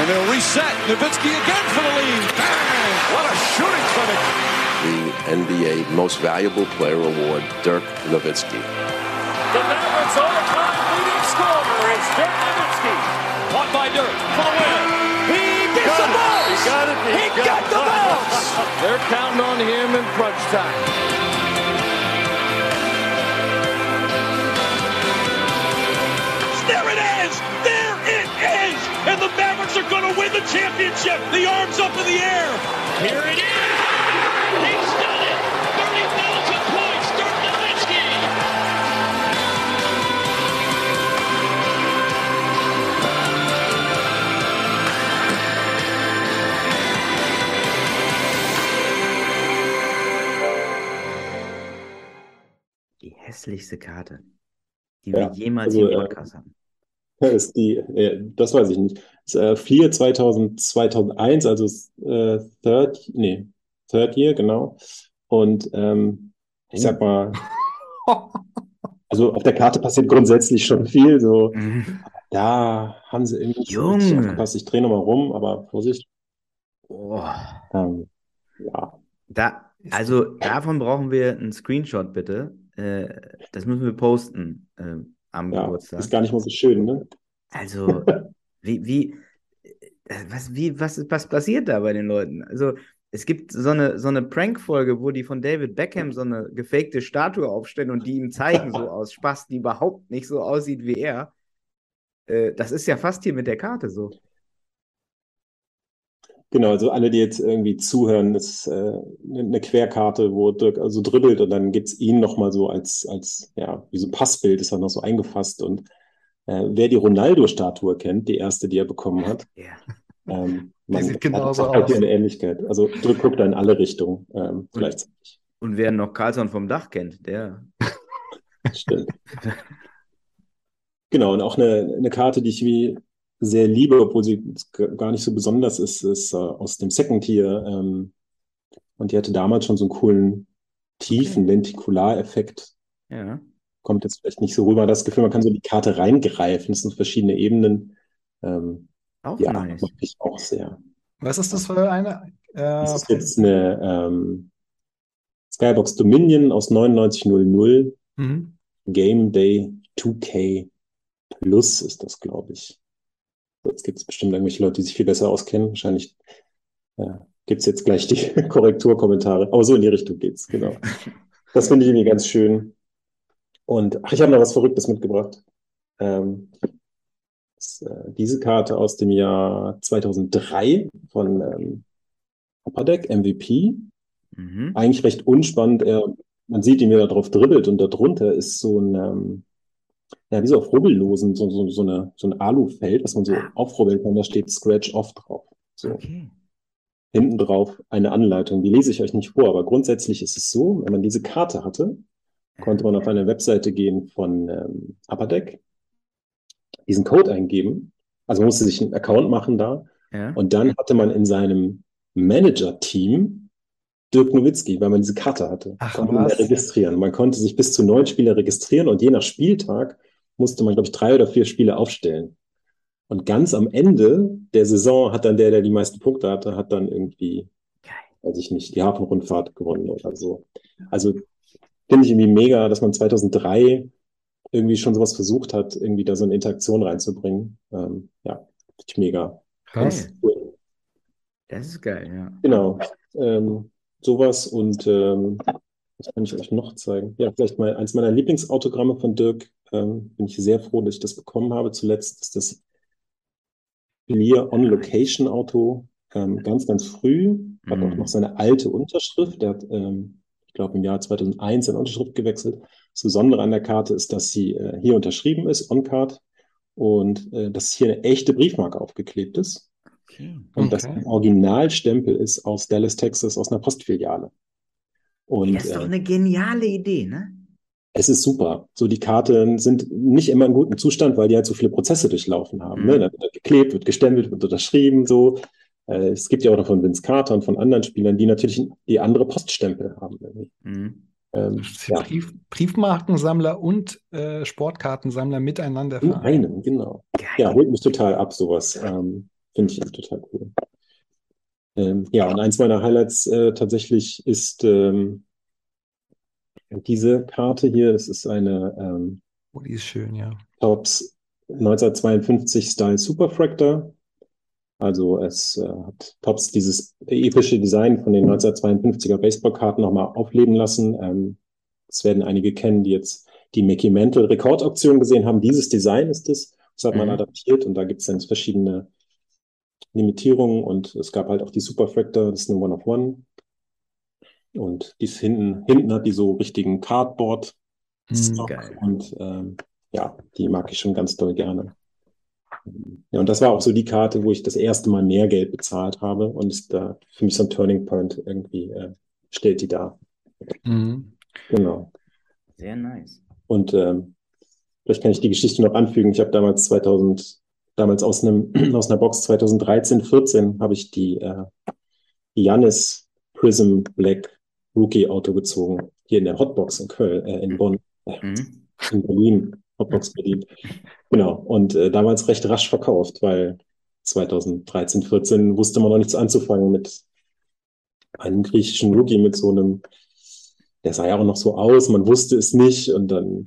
And they'll reset. Nowitzki again for the lead. Bang! What a shooting clinic. The NBA Most Valuable Player Award, Dirk Nowitzki. The Mavericks all-time leading scorer is Dirk Nowitzki. Caught by Dirk for the win. He gets got the bounce. He got it. He, he got, got the bounce. They're counting on him in crunch time. And the Mavericks are going to win the championship. The arms up in the air. Here it is. He's done it. 30,000 points. Dirk Nowitzki. Die hässlichste Karte, die wir jemals also, im äh, Podcast haben. Ist die, äh, das weiß ich nicht. Ist, äh, Fleer 2000, 2001, also äh, Third, nee, Third Year, genau. Und ähm, ich sag mal, also auf der Karte passiert grundsätzlich schon viel. So, Mhm. da haben sie irgendwie richtig aufgepasst. Ich drehe nochmal rum, aber Vorsicht. Oh. Ähm, ja, Da, also davon brauchen wir einen Screenshot, bitte. Äh, das müssen wir posten äh, am ja, Geburtstag. ist gar nicht mal so schön, ne? Also, wie, wie, äh, was, wie, was, was passiert da bei den Leuten? Also, es gibt so eine, so eine Prank-Folge, wo die von David Beckham so eine gefakte Statue aufstellen und die ihm zeigen, so aus Spaß, die überhaupt nicht so aussieht wie er. Äh, das ist ja fast hier mit der Karte so. Genau, also alle, die jetzt irgendwie zuhören, ist äh, eine Querkarte, wo Dirk also dribbelt und dann gibt's ihn nochmal so als, als, ja, wie so ein Passbild ist dann noch so eingefasst. Und äh, wer die Ronaldo-Statue kennt, die erste, die er bekommen hat, Ja. ähm, man sieht genauso hat halt aus. hier eine Ähnlichkeit. Also Dirk guckt da in alle Richtungen ähm, gleichzeitig. Und wer noch Carlson vom Dach kennt, der. Stimmt. Genau, und auch eine, eine Karte, die ich wie sehr liebe, obwohl sie gar nicht so besonders ist, ist äh, aus dem Second Tier. Ähm, und die hatte damals schon so einen coolen, tiefen Lentikulareffekt. Ja. Kommt jetzt vielleicht nicht so rüber. Das Gefühl, man kann so in die Karte reingreifen. Das sind verschiedene Ebenen. Ähm, Auch ja, nice. mag ich auch sehr. Was ist das für eine? Äh, Das ist jetzt eine ähm, Skybox Dominion aus 9900. mhm. Game Day 2K Plus ist das, glaube ich. Jetzt gibt es bestimmt irgendwelche Leute, die sich viel besser auskennen. Wahrscheinlich äh, gibt es jetzt gleich die Korrekturkommentare. Aber so in die Richtung geht's, genau. Das finde ich irgendwie ganz schön. Und ach, ich habe noch was Verrücktes mitgebracht. Ähm, das, äh, diese Karte aus dem Jahr 2003 von ähm, Upper Deck, MVP Mhm. eigentlich recht unspannend. Er, man sieht ihn, wie er drauf dribbelt und darunter ist so ein, ähm, ja, wie so auf Rubbellosen, so, so, so, eine, so ein Alufeld, was man so aufrubbeln kann. Da steht Scratch Off drauf. So, Okay. hinten drauf eine Anleitung. Die lese ich euch nicht vor, aber grundsätzlich ist es so, wenn man diese Karte hatte, konnte man auf eine Webseite gehen von ähm, Upper Deck, diesen Code eingeben. Also man musste sich einen Account machen da. Ja. Und dann hatte man in seinem Manager-Team Dirk Nowitzki, weil man diese Karte hatte. Ach, konnte man registrieren. Man konnte sich bis zu neun Spieler registrieren und je nach Spieltag musste man, glaube ich, drei oder vier Spiele aufstellen. Und ganz am Ende der Saison hat dann der, der die meisten Punkte hatte, hat dann irgendwie, Geil. weiß ich nicht, die Hafenrundfahrt gewonnen oder so. Also finde ich irgendwie mega, dass man 2003 irgendwie schon sowas versucht hat, irgendwie da so eine Interaktion reinzubringen. Ähm, ja, finde ich mega. Geil. Cool. Das ist geil, ja. Genau. Ähm, sowas und ähm, was kann ich euch noch zeigen? Ja, vielleicht mal eins meiner Lieblingsautogramme von Dirk. Ähm, bin ich sehr froh, dass ich das bekommen habe. Zuletzt ist das Clear On Location Auto. Ähm, ganz, ganz früh. Hat auch Mhm. noch seine alte Unterschrift. Der hat, ähm, ich glaube, im Jahr 2001 seine Unterschrift gewechselt. Das Besondere an der Karte ist, dass sie äh, hier unterschrieben ist, On-Card. Und äh, dass hier eine echte Briefmarke aufgeklebt ist. Okay. Und das Originalstempel ist aus Dallas, Texas, aus einer Postfiliale. Und Das ist doch äh, eine geniale Idee, ne? es ist super. So, die Karten sind nicht immer in gutem Zustand, weil die halt so viele Prozesse durchlaufen haben. Mhm. Ne? Da wird geklebt, wird gestempelt, wird unterschrieben, so. Äh, es gibt ja auch noch von Vince Carter und von anderen Spielern, die natürlich die andere Poststempel haben. irgendwie. Mhm. Ähm, ja, Brief, Briefmarkensammler und äh, Sportkartensammler miteinander in einem, genau. Geil. Ja, holt mich total ab, sowas. Ähm, Finde ich total cool. Ähm, ja, und eins meiner Highlights äh, tatsächlich ist ähm, diese Karte hier. Das ist eine ähm, Oh, die ist schön, ja. Tops 1952 Style Superfractor. Also es äh, hat Tops dieses epische Design von den 1952er Baseballkarten nochmal aufleben lassen. Ähm, das werden einige kennen, die jetzt die Mickey Mantle Rekordauktion gesehen haben. Dieses Design ist es. Das hat man Mhm. adaptiert und da gibt es dann verschiedene Limitierungen und es gab halt auch die Superfractor, das ist eine One of One. Und dies hinten, hinten hat die so richtigen Cardboard Stock geil. und ähm, ja, die mag ich schon ganz doll gerne. Ja, und das war auch so die Karte, wo ich das erste Mal mehr Geld bezahlt habe und ist da für mich so ein Turning Point irgendwie äh, stellt die dar. Mhm. Genau. Sehr nice. Und ähm, vielleicht kann ich die Geschichte noch anfügen. Ich habe damals 2000, damals aus einem aus einer Box 2013, 14 habe ich die äh, Giannis Prism Black Rookie Auto gezogen. Hier in der Hotbox in Köln, äh, in Bonn, äh, Mhm. in Berlin, Hotbox Berlin. Genau. Und äh, damals recht rasch verkauft, weil 2013, 14 wusste man noch nichts anzufangen mit einem griechischen Rookie mit so einem, der sah ja auch noch so aus, man wusste es nicht und dann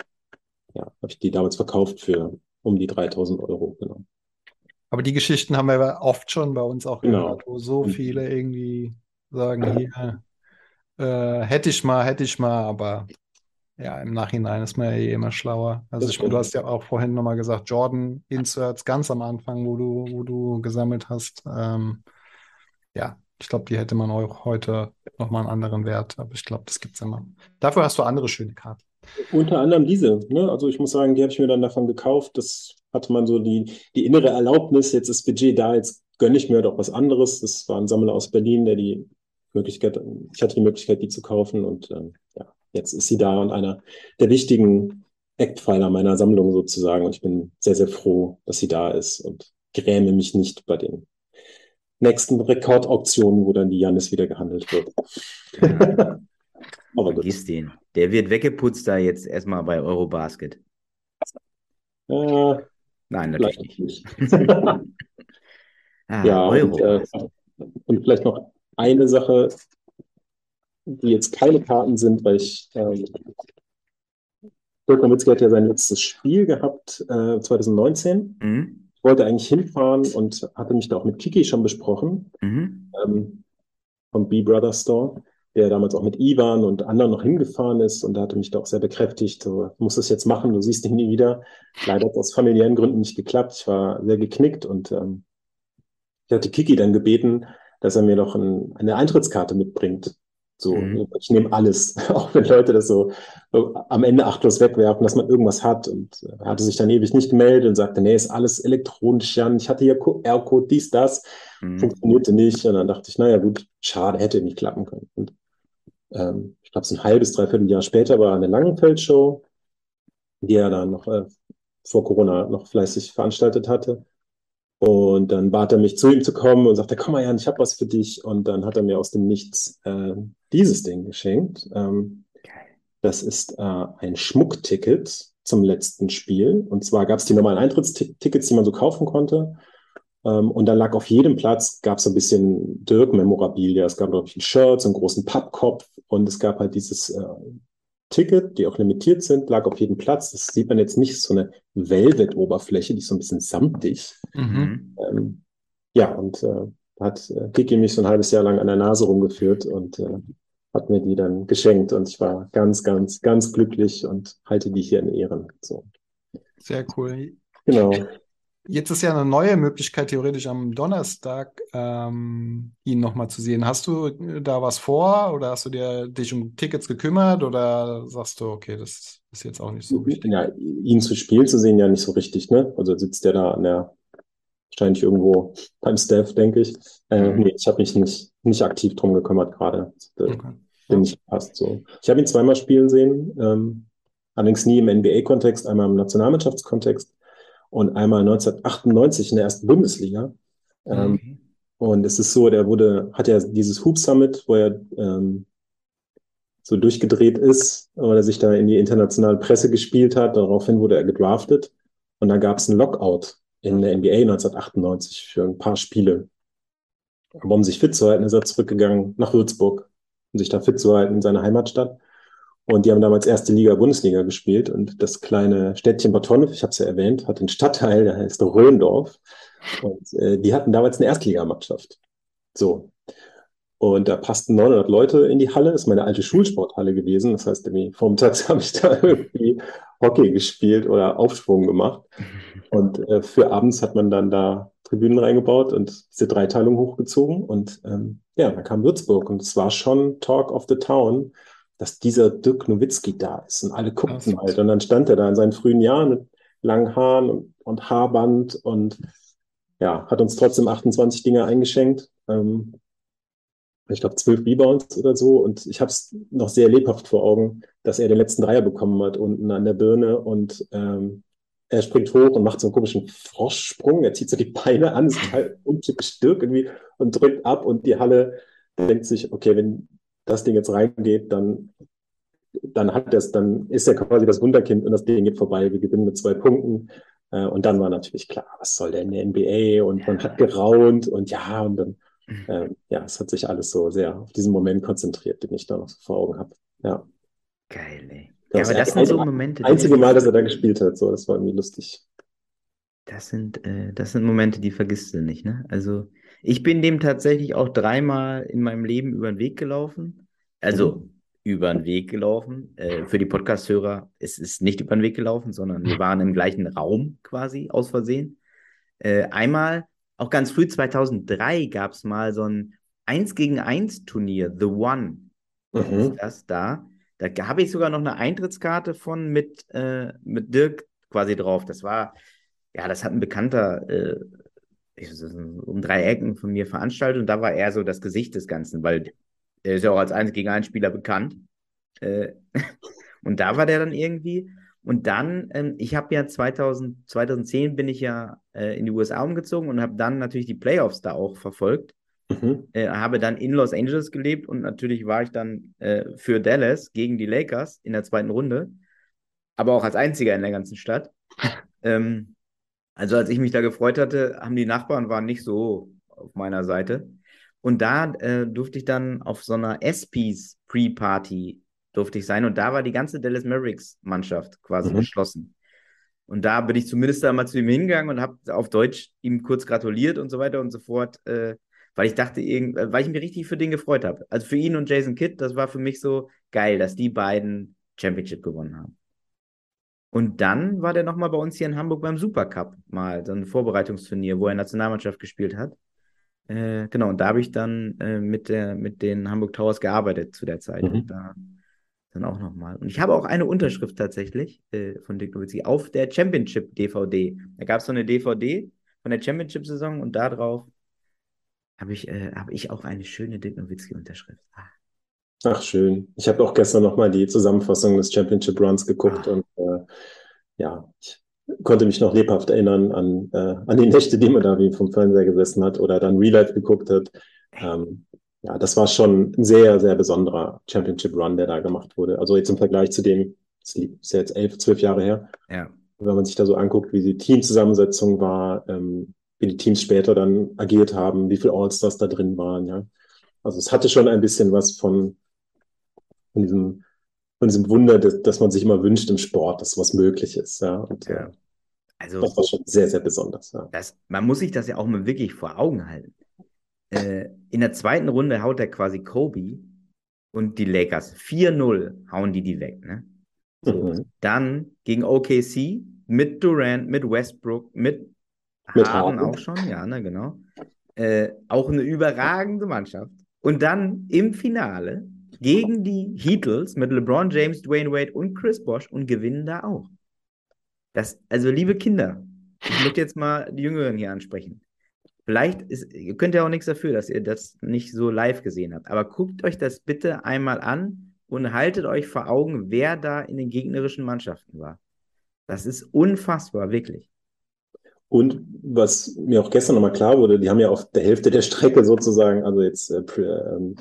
ja, habe ich die damals verkauft für um die 3000 Euro, genau. Aber die Geschichten haben wir ja oft schon bei uns auch Genau. gehört, wo so viele irgendwie sagen, hier, äh, hätte ich mal, hätte ich mal, aber ja, im Nachhinein ist man ja eh immer schlauer. Also ich du hast ja auch vorhin nochmal gesagt, Jordan Inserts ganz am Anfang, wo du, wo du gesammelt hast. Ähm, ja, ich glaube, die hätte man auch heute nochmal einen anderen Wert, aber ich glaube, das gibt's immer. Dafür hast du andere schöne Karten. Unter anderem diese, ne? Also ich muss sagen, die habe ich mir dann davon gekauft. Das hatte man so die, die innere Erlaubnis, jetzt ist Budget da, jetzt gönne ich mir doch was anderes. Das war ein Sammler aus Berlin, der die Möglichkeit, ich hatte die Möglichkeit, die zu kaufen und ähm, ja, jetzt ist sie da und einer der wichtigen Eckpfeiler meiner Sammlung sozusagen. Und ich bin sehr, sehr froh, dass sie da ist und gräme mich nicht bei den nächsten Rekordauktionen, wo dann die Jannis wieder gehandelt wird. Aber gut. Vergiss den. Der wird weggeputzt da jetzt erstmal bei Eurobasket. Äh, Nein, natürlich nicht. nicht. Ah, Ja, und, äh, und vielleicht noch eine Sache, die jetzt keine Karten sind, weil ich, ähm, Dirk Nowitzki hat ja sein letztes Spiel gehabt, äh, 2019. Mhm. Ich wollte eigentlich hinfahren und hatte mich da auch mit Kiki schon besprochen, Mhm. ähm, vom B-Brother Store, der damals auch mit Ivan und anderen noch hingefahren ist und da hatte mich da auch sehr bekräftigt, so, du musst es jetzt machen, du siehst ihn nie wieder. Leider hat es aus familiären Gründen nicht geklappt. Ich war sehr geknickt und ähm, ich hatte Kiki dann gebeten, dass er mir noch ein, eine Eintrittskarte mitbringt. So, Mhm. ich nehme alles, auch wenn Leute das so, so am Ende achtlos wegwerfen, dass man irgendwas hat. Und er hatte sich dann ewig nicht gemeldet und sagte, nee, ist alles elektronisch, Jan. Ich hatte hier QR-Code, dies, das, Mhm. funktionierte nicht. Und dann dachte ich, naja, gut, schade, hätte nicht klappen können. Und ähm, ich glaube, so ein halbes, dreiviertel Jahr später war eine Langenfeld-Show, die er dann noch äh, vor Corona noch fleißig veranstaltet hatte. Und dann bat er mich, zu ihm zu kommen und sagte, komm mal, Jan, ich habe was für dich. Und dann hat er mir aus dem Nichts äh, dieses Ding geschenkt. Ähm, das ist äh, ein Schmuckticket zum letzten Spiel. Und zwar gab es die normalen Eintrittstickets, die man so kaufen konnte. Ähm, und dann lag auf jedem Platz, gab es so ein bisschen Dirk-Memorabilia. Es gab, glaube ich, ein Shirt, so einen großen Pappkopf. Und es gab halt dieses äh, Ticket, die auch limitiert sind, lag auf jedem Platz. Das sieht man jetzt nicht, so eine Velvet-Oberfläche, die ist so ein bisschen samtig. Mhm. Ähm, ja, und äh, hat äh, Kiki mich so ein halbes Jahr lang an der Nase rumgeführt und äh, hat mir die dann geschenkt und ich war ganz, ganz, ganz glücklich und halte die hier in Ehren. So, Sehr cool. genau. Jetzt ist ja eine neue Möglichkeit, theoretisch am Donnerstag ähm, ihn nochmal zu sehen. Hast du äh, da was vor oder hast du dir dich um Tickets gekümmert oder sagst du, okay, das ist jetzt auch nicht so wichtig? Ja, ihn zu spielen zu sehen, ja nicht so richtig, ne? Also sitzt der da an der, wahrscheinlich irgendwo beim Staff, denke ich. Äh, Mhm. nee, ich habe mich nicht, nicht aktiv drum gekümmert gerade. Okay. Bin nicht gepasst so. Ich habe ihn zweimal spielen sehen, ähm, allerdings nie im NBA-Kontext, einmal im Nationalmannschaftskontext und einmal 1998 in der ersten Bundesliga. Ähm, Okay. Und es ist so, der wurde, hat ja dieses Hoop Summit, wo er ähm, so durchgedreht ist, weil er sich da in die internationale Presse gespielt hat. Daraufhin wurde er gedraftet. Und dann gab es einen Lockout in der NBA 1998 für ein paar Spiele. Aber um sich fit zu halten, ist er zurückgegangen nach Würzburg, um sich da fit zu halten in seiner Heimatstadt. Und die haben damals erste Liga, Bundesliga gespielt. Und das kleine Städtchen Bad ich habe es ja erwähnt, hat einen Stadtteil, der heißt Röndorf. Und äh, die hatten damals eine Erstligamannschaft. So. Und da passten 900 Leute in die Halle. Das ist meine alte Schulsporthalle gewesen. Das heißt, irgendwie vormittags habe ich da irgendwie Hockey gespielt oder Aufschwung gemacht. Und äh, für abends hat man dann da Tribünen reingebaut und diese Dreiteilung hochgezogen. Und ähm, ja, dann kam Würzburg und es war schon Talk of the Town, dass dieser Dirk Nowitzki da ist. Und alle guckten halt. Und dann stand er da in seinen frühen Jahren mit langen Haaren und, und Haarband und ja, hat uns trotzdem 28 Dinge eingeschenkt. Ähm, ich glaube, zwölf Rebounds oder so. Und ich habe es noch sehr lebhaft vor Augen, dass er den letzten Dreier bekommen hat unten an der Birne und ähm, er springt hoch und macht so einen komischen Froschsprung. Er zieht so die Beine an, ist halt untypisch Dirk irgendwie und drückt ab und die Halle denkt sich, okay, wenn das Ding jetzt reingeht, dann, dann hat das, dann ist er quasi das Wunderkind und das Ding geht vorbei. Wir gewinnen mit zwei Punkten. Äh, und dann war natürlich klar, was soll denn der NBA? Und man hat geraunt und ja, und dann, äh, ja, es hat sich alles so sehr auf diesen Moment konzentriert, den ich da noch so vor Augen habe. Ja. Geil, ey. Das, Ja, aber das sind so Momente. die- einzige Mal, dass er da gespielt hat, so, das war irgendwie lustig. Das sind, äh, das sind Momente, die vergisst du nicht, ne? Also, ich bin dem tatsächlich auch dreimal in meinem Leben über den Weg gelaufen. Also, über den Weg gelaufen. Äh, für die Podcast-Hörer, es ist nicht über den Weg gelaufen, sondern wir waren im gleichen Raum quasi aus Versehen. Äh, einmal, auch ganz früh, 2003, gab es mal so ein 1 gegen 1 Turnier, The One ist Mhm. das da. Da habe ich sogar noch eine Eintrittskarte von mit, äh, mit Dirk quasi drauf. Das war, ja, das hat ein Bekannter äh, um drei Ecken von mir veranstaltet und da war er so das Gesicht des Ganzen, weil er ist ja auch als 1 gegen 1 Spieler bekannt. Äh, und da war der dann irgendwie. Und dann, ähm, ich habe ja 2000, 2010 bin ich ja äh, in die USA umgezogen und habe dann natürlich die Playoffs da auch verfolgt Mhm. äh, habe dann in Los Angeles gelebt und natürlich war ich dann für Dallas gegen die Lakers in der zweiten Runde, aber auch als einziger in der ganzen Stadt. ähm, also als ich mich da gefreut hatte, haben die Nachbarn waren nicht so auf meiner Seite. Und da äh, durfte ich dann auf so einer ESPYs Pre-Party durfte ich sein und da war die ganze Dallas Mavericks Mannschaft quasi Mhm. geschlossen. Und da bin ich zumindest da mal zu ihm hingegangen und habe auf Deutsch ihm kurz gratuliert und so weiter und so fort, äh, weil ich dachte, äh, weil ich mich richtig für den gefreut habe. Also für ihn und Jason Kidd, das war für mich so geil, dass die beiden Championship gewonnen haben. Und dann war der nochmal bei uns hier in Hamburg beim Supercup mal, so ein Vorbereitungsturnier, wo er Nationalmannschaft gespielt hat. Äh, genau, und da habe ich dann äh, mit, der, mit den Hamburg Towers gearbeitet zu der Zeit. Mhm. Und da dann auch nochmal. Und ich habe auch eine Unterschrift tatsächlich äh, von Dick Nowitzki auf der Championship-DVD. Da gab es so eine DVD von der Championship-Saison und da drauf habe ich, äh, hab ich auch eine schöne Dick Nowitzki-Unterschrift. Ah, Ach, schön. Ich habe auch gestern nochmal die Zusammenfassung des Championship Runs geguckt Ah. und äh, ja, ich konnte mich noch lebhaft erinnern an, äh, an die Nächte, die man da wie vom Fernseher gesessen hat oder dann Real Life geguckt hat. Ähm, ja, das war schon ein sehr, sehr besonderer Championship Run, der da gemacht wurde. Also jetzt im Vergleich zu dem, das ist ja jetzt elf, zwölf Jahre her, ja. wenn man sich da so anguckt, wie die Teamzusammensetzung war, ähm, wie die Teams später dann agiert haben, wie viele All-Stars da drin waren, ja. Also es hatte schon ein bisschen was von, von diesem, von diesem Wunder, dass, dass man sich immer wünscht im Sport, dass was möglich ist, ja. Und Ja. äh, Also, das war schon sehr, sehr besonders, ja. das, man muss sich das ja auch mal wirklich vor Augen halten. Äh, in der zweiten Runde haut er quasi Kobe und die Lakers 4-0 hauen die die weg, ne? So, Mhm. Dann gegen OKC mit Durant, mit Westbrook, mit Mit Harden Harden. auch schon, ja, ne, genau. Äh, auch eine überragende Mannschaft. Und dann im Finale gegen die Heatles mit LeBron James, Dwayne Wade und Chris Bosh und gewinnen da auch. Das, also liebe Kinder, ich möchte jetzt mal die Jüngeren hier ansprechen. Vielleicht ist, ihr könnt ja auch nichts dafür, dass ihr das nicht so live gesehen habt, aber guckt euch das bitte einmal an und haltet euch vor Augen, wer da in den gegnerischen Mannschaften war. Das ist unfassbar, wirklich. Und was mir auch gestern nochmal klar wurde, die haben ja auf der Hälfte der Strecke sozusagen, also jetzt äh, ähm,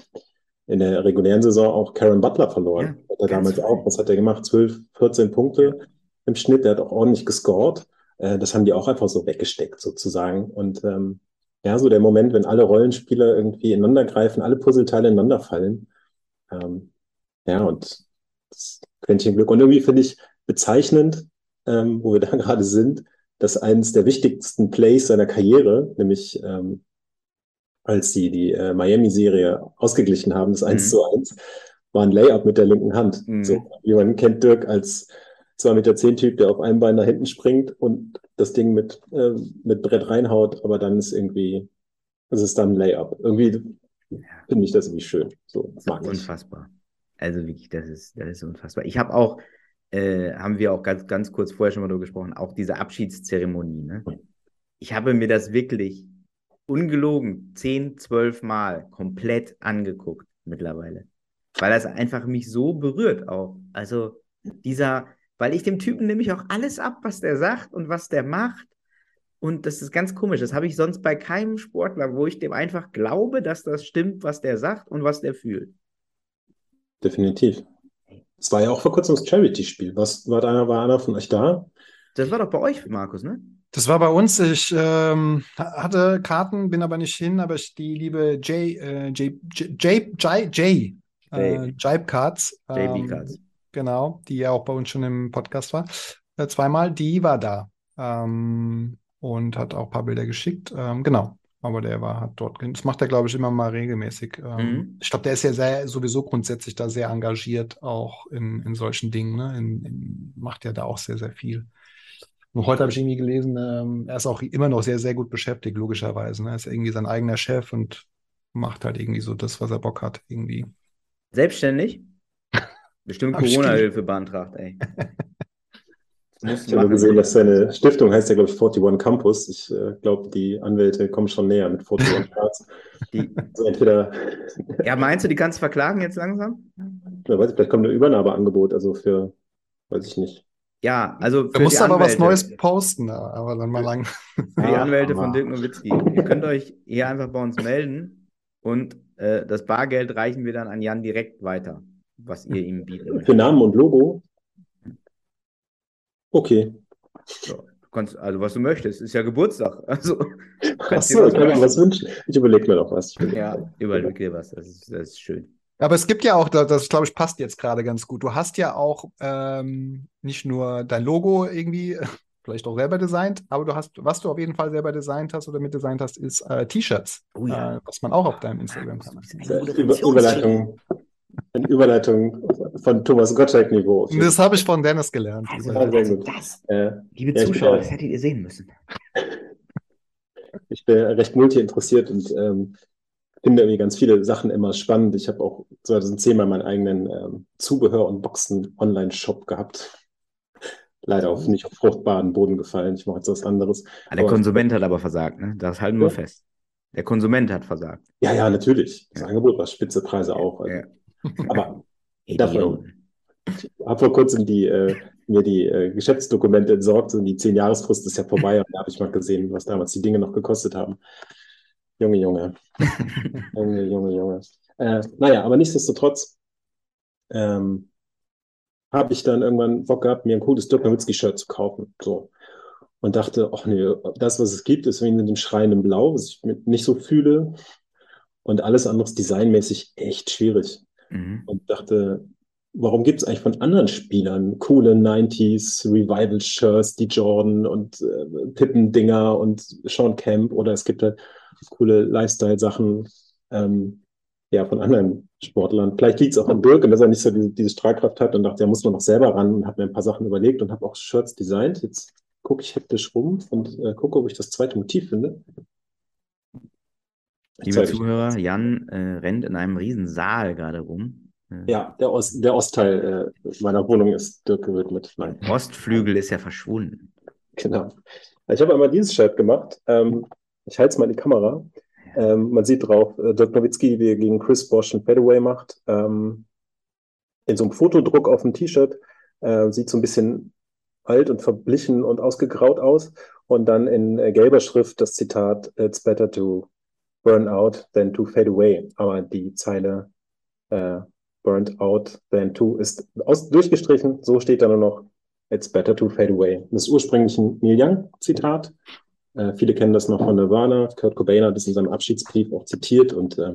in der regulären Saison auch Karen Butler verloren. Ja, hat er damals früh. auch, was hat er gemacht? 12, 14 Punkte im Schnitt, der hat auch ordentlich gescored. Äh, das haben die auch einfach so weggesteckt sozusagen. Und ähm, ja, so der Moment, wenn alle Rollenspieler irgendwie ineinander greifen, alle Puzzleteile ineinander fallen. Ähm, ja, und das Quäntchen Glück. Und irgendwie finde ich bezeichnend, ähm, wo wir da gerade sind, dass eines der wichtigsten Plays seiner Karriere, nämlich ähm, als die die äh, Miami-Serie ausgeglichen haben, das 1 Mhm. zu 1, war ein Layup mit der linken Hand. Mhm. So, wie man kennt Dirk als 2,10 Meter zehn Typ, der auf einem Bein nach hinten springt und das Ding mit, äh, mit Brett reinhaut, aber dann ist irgendwie, es ist dann ein Layup. Irgendwie finde ich das irgendwie schön. So mag ich. Unfassbar. Also wirklich, das ist, das ist unfassbar. Ich habe auch, äh, haben wir auch ganz, ganz kurz vorher schon mal darüber gesprochen, auch diese Abschiedszeremonie. Ne? Ich habe mir das wirklich ungelogen 10, 12 Mal komplett angeguckt mittlerweile. Weil das einfach mich so berührt auch. Also dieser, weil ich dem Typen nämlich auch alles ab, was der sagt und was der macht. Und das ist ganz komisch. Das habe ich sonst bei keinem Sportler, wo ich dem einfach glaube, dass das stimmt, was der sagt und was der fühlt. Definitiv. Es war ja auch vor kurzem das Charity-Spiel. Was war einer, war einer von euch da? Das war doch bei euch, Markus, ne? Das war bei uns. Ich ähm, hatte Karten, bin aber nicht hin, aber ich, die liebe J, äh, J, J, J, J, J, äh, Jibe Cards, JB ähm, Cards. genau, die ja auch bei uns schon im Podcast war, äh, zweimal, die war da ähm, und hat auch ein paar Bilder geschickt. Ähm, genau, aber der war hat dort. Das macht er, glaube ich, immer mal regelmäßig. Ähm, Mhm. Ich glaube, der ist ja sehr, sowieso grundsätzlich da sehr engagiert, auch in, in solchen Dingen. Ne? In, in, macht ja da auch sehr, sehr viel. Und heute habe ich irgendwie gelesen, ähm, er ist auch immer noch sehr, sehr gut beschäftigt, logischerweise. Ne? Er ist irgendwie sein eigener Chef und macht halt irgendwie so das, was er Bock hat, irgendwie. Selbstständig? Bestimmt Corona-Hilfe beantragt, ey. Ich habe gesehen, dass seine Stiftung heißt ja, glaube ich, 41 Campus. Ich äh, glaube, die Anwälte kommen schon näher mit 41 Cards. Die, Also entweder, ja, meinst du, die kannst du verklagen jetzt langsam? na, weiß ich, vielleicht kommt ein Übernahmeangebot, also für, weiß ich nicht. Ja, also Da für musst aber was Anwälte, Neues posten, aber dann mal lang. für die Anwälte von Dirk Nowitzki. Ihr könnt euch hier einfach bei uns melden und äh, das Bargeld reichen wir dann an Jan direkt weiter, was ihr ihm bieten Für. Namen und Logo? Okay. So, du kannst, also was du möchtest, ist ja Geburtstag. Also Achso, was ich kann mir was wünschen. Ich überlege mir noch was. Ja, überleg dir was. Das ist, das ist schön. Aber es gibt ja auch, das, das glaube ich, passt jetzt gerade ganz gut. Du hast ja auch ähm, nicht nur dein Logo irgendwie vielleicht auch selber designt, aber du hast, was du auf jeden Fall selber designt hast oder mitdesignt hast, ist äh, T-Shirts, Oh ja. äh, was man auch auf deinem Instagram-Kanal sieht. Äh, Über, Überleitung, eine Überleitung von Thomas Gottschalk-Niveau. Das habe ich von Dennis gelernt. Also, Ja, sehr also gut. das, Äh, liebe Ja, Zuschauer, das hättet ihr sehen müssen. ich bin recht multi-interessiert und ähm, finde irgendwie ganz viele Sachen immer spannend. Ich habe auch 2010 mal meinen eigenen ähm, Zubehör- und Boxen-Online-Shop gehabt. Leider auf nicht auf fruchtbaren Boden gefallen. Ich mache jetzt was anderes. Ah, Der Aber- Konsument hat aber versagt, ne? Das halten wir Ja. fest. Der Konsument hat versagt. Ja, ja, natürlich. Das Ja. Angebot war spitze Preise auch. Also. Ja. Aber Davon. Ich habe vor kurzem die, äh, mir die äh, Geschäftsdokumente entsorgt und die 10-Jahresfrist ist ja vorbei und da habe ich mal gesehen, was damals die Dinge noch gekostet haben. Junge, Junge. Junge, Junge, Junge. Äh, naja, aber nichtsdestotrotz ähm, habe ich dann irgendwann Bock gehabt, mir ein cooles Dirk Nowitzki-Shirt zu kaufen. So. Und dachte, ach nee, das, was es gibt, ist in dem schreienden Blau, was ich nicht so fühle. Und alles andere ist designmäßig echt schwierig. Mhm. Und dachte, warum gibt es eigentlich von anderen Spielern coole 90s Revival-Shirts, die Jordan und äh, Pippen-Dinger und Sean Kemp oder es gibt halt coole Lifestyle-Sachen ähm, ja, von anderen Sportlern. Vielleicht liegt es auch an Dirk und dass er nicht so diese, diese Strahlkraft hat und dachte, er muss man noch selber ran und habe mir ein paar Sachen überlegt und habe auch Shirts designt. Jetzt gucke ich hektisch rum und äh, gucke, ob ich das zweite Motiv finde. Liebe Zuhörer, Jan äh, rennt in einem riesen Saal gerade rum. Äh, Ja, der, Ost, der Ostteil äh, meiner Wohnung ist Dirk gewidmet. Nein. Ostflügel ist ja verschwunden. Genau. Ich habe einmal dieses Shirt gemacht. Ähm, ich halte es mal in die Kamera. Ähm, man sieht drauf, äh, Dirk Nowitzki, wie er gegen Chris Bosch ein Fadeaway macht. Ähm, in so einem Fotodruck auf dem T-Shirt. Äh, sieht so ein bisschen alt und verblichen und ausgegraut aus. Und dann in äh, gelber Schrift das Zitat, It's better to burn out than to fade away. Aber die Zeile äh, burned out than to ist aus, durchgestrichen. So steht da nur noch It's better to fade away. Das ist ursprünglich ein Neil Young-Zitat. Äh, viele kennen das noch von Nirvana. Kurt Cobain hat es in seinem Abschiedsbrief auch zitiert und äh,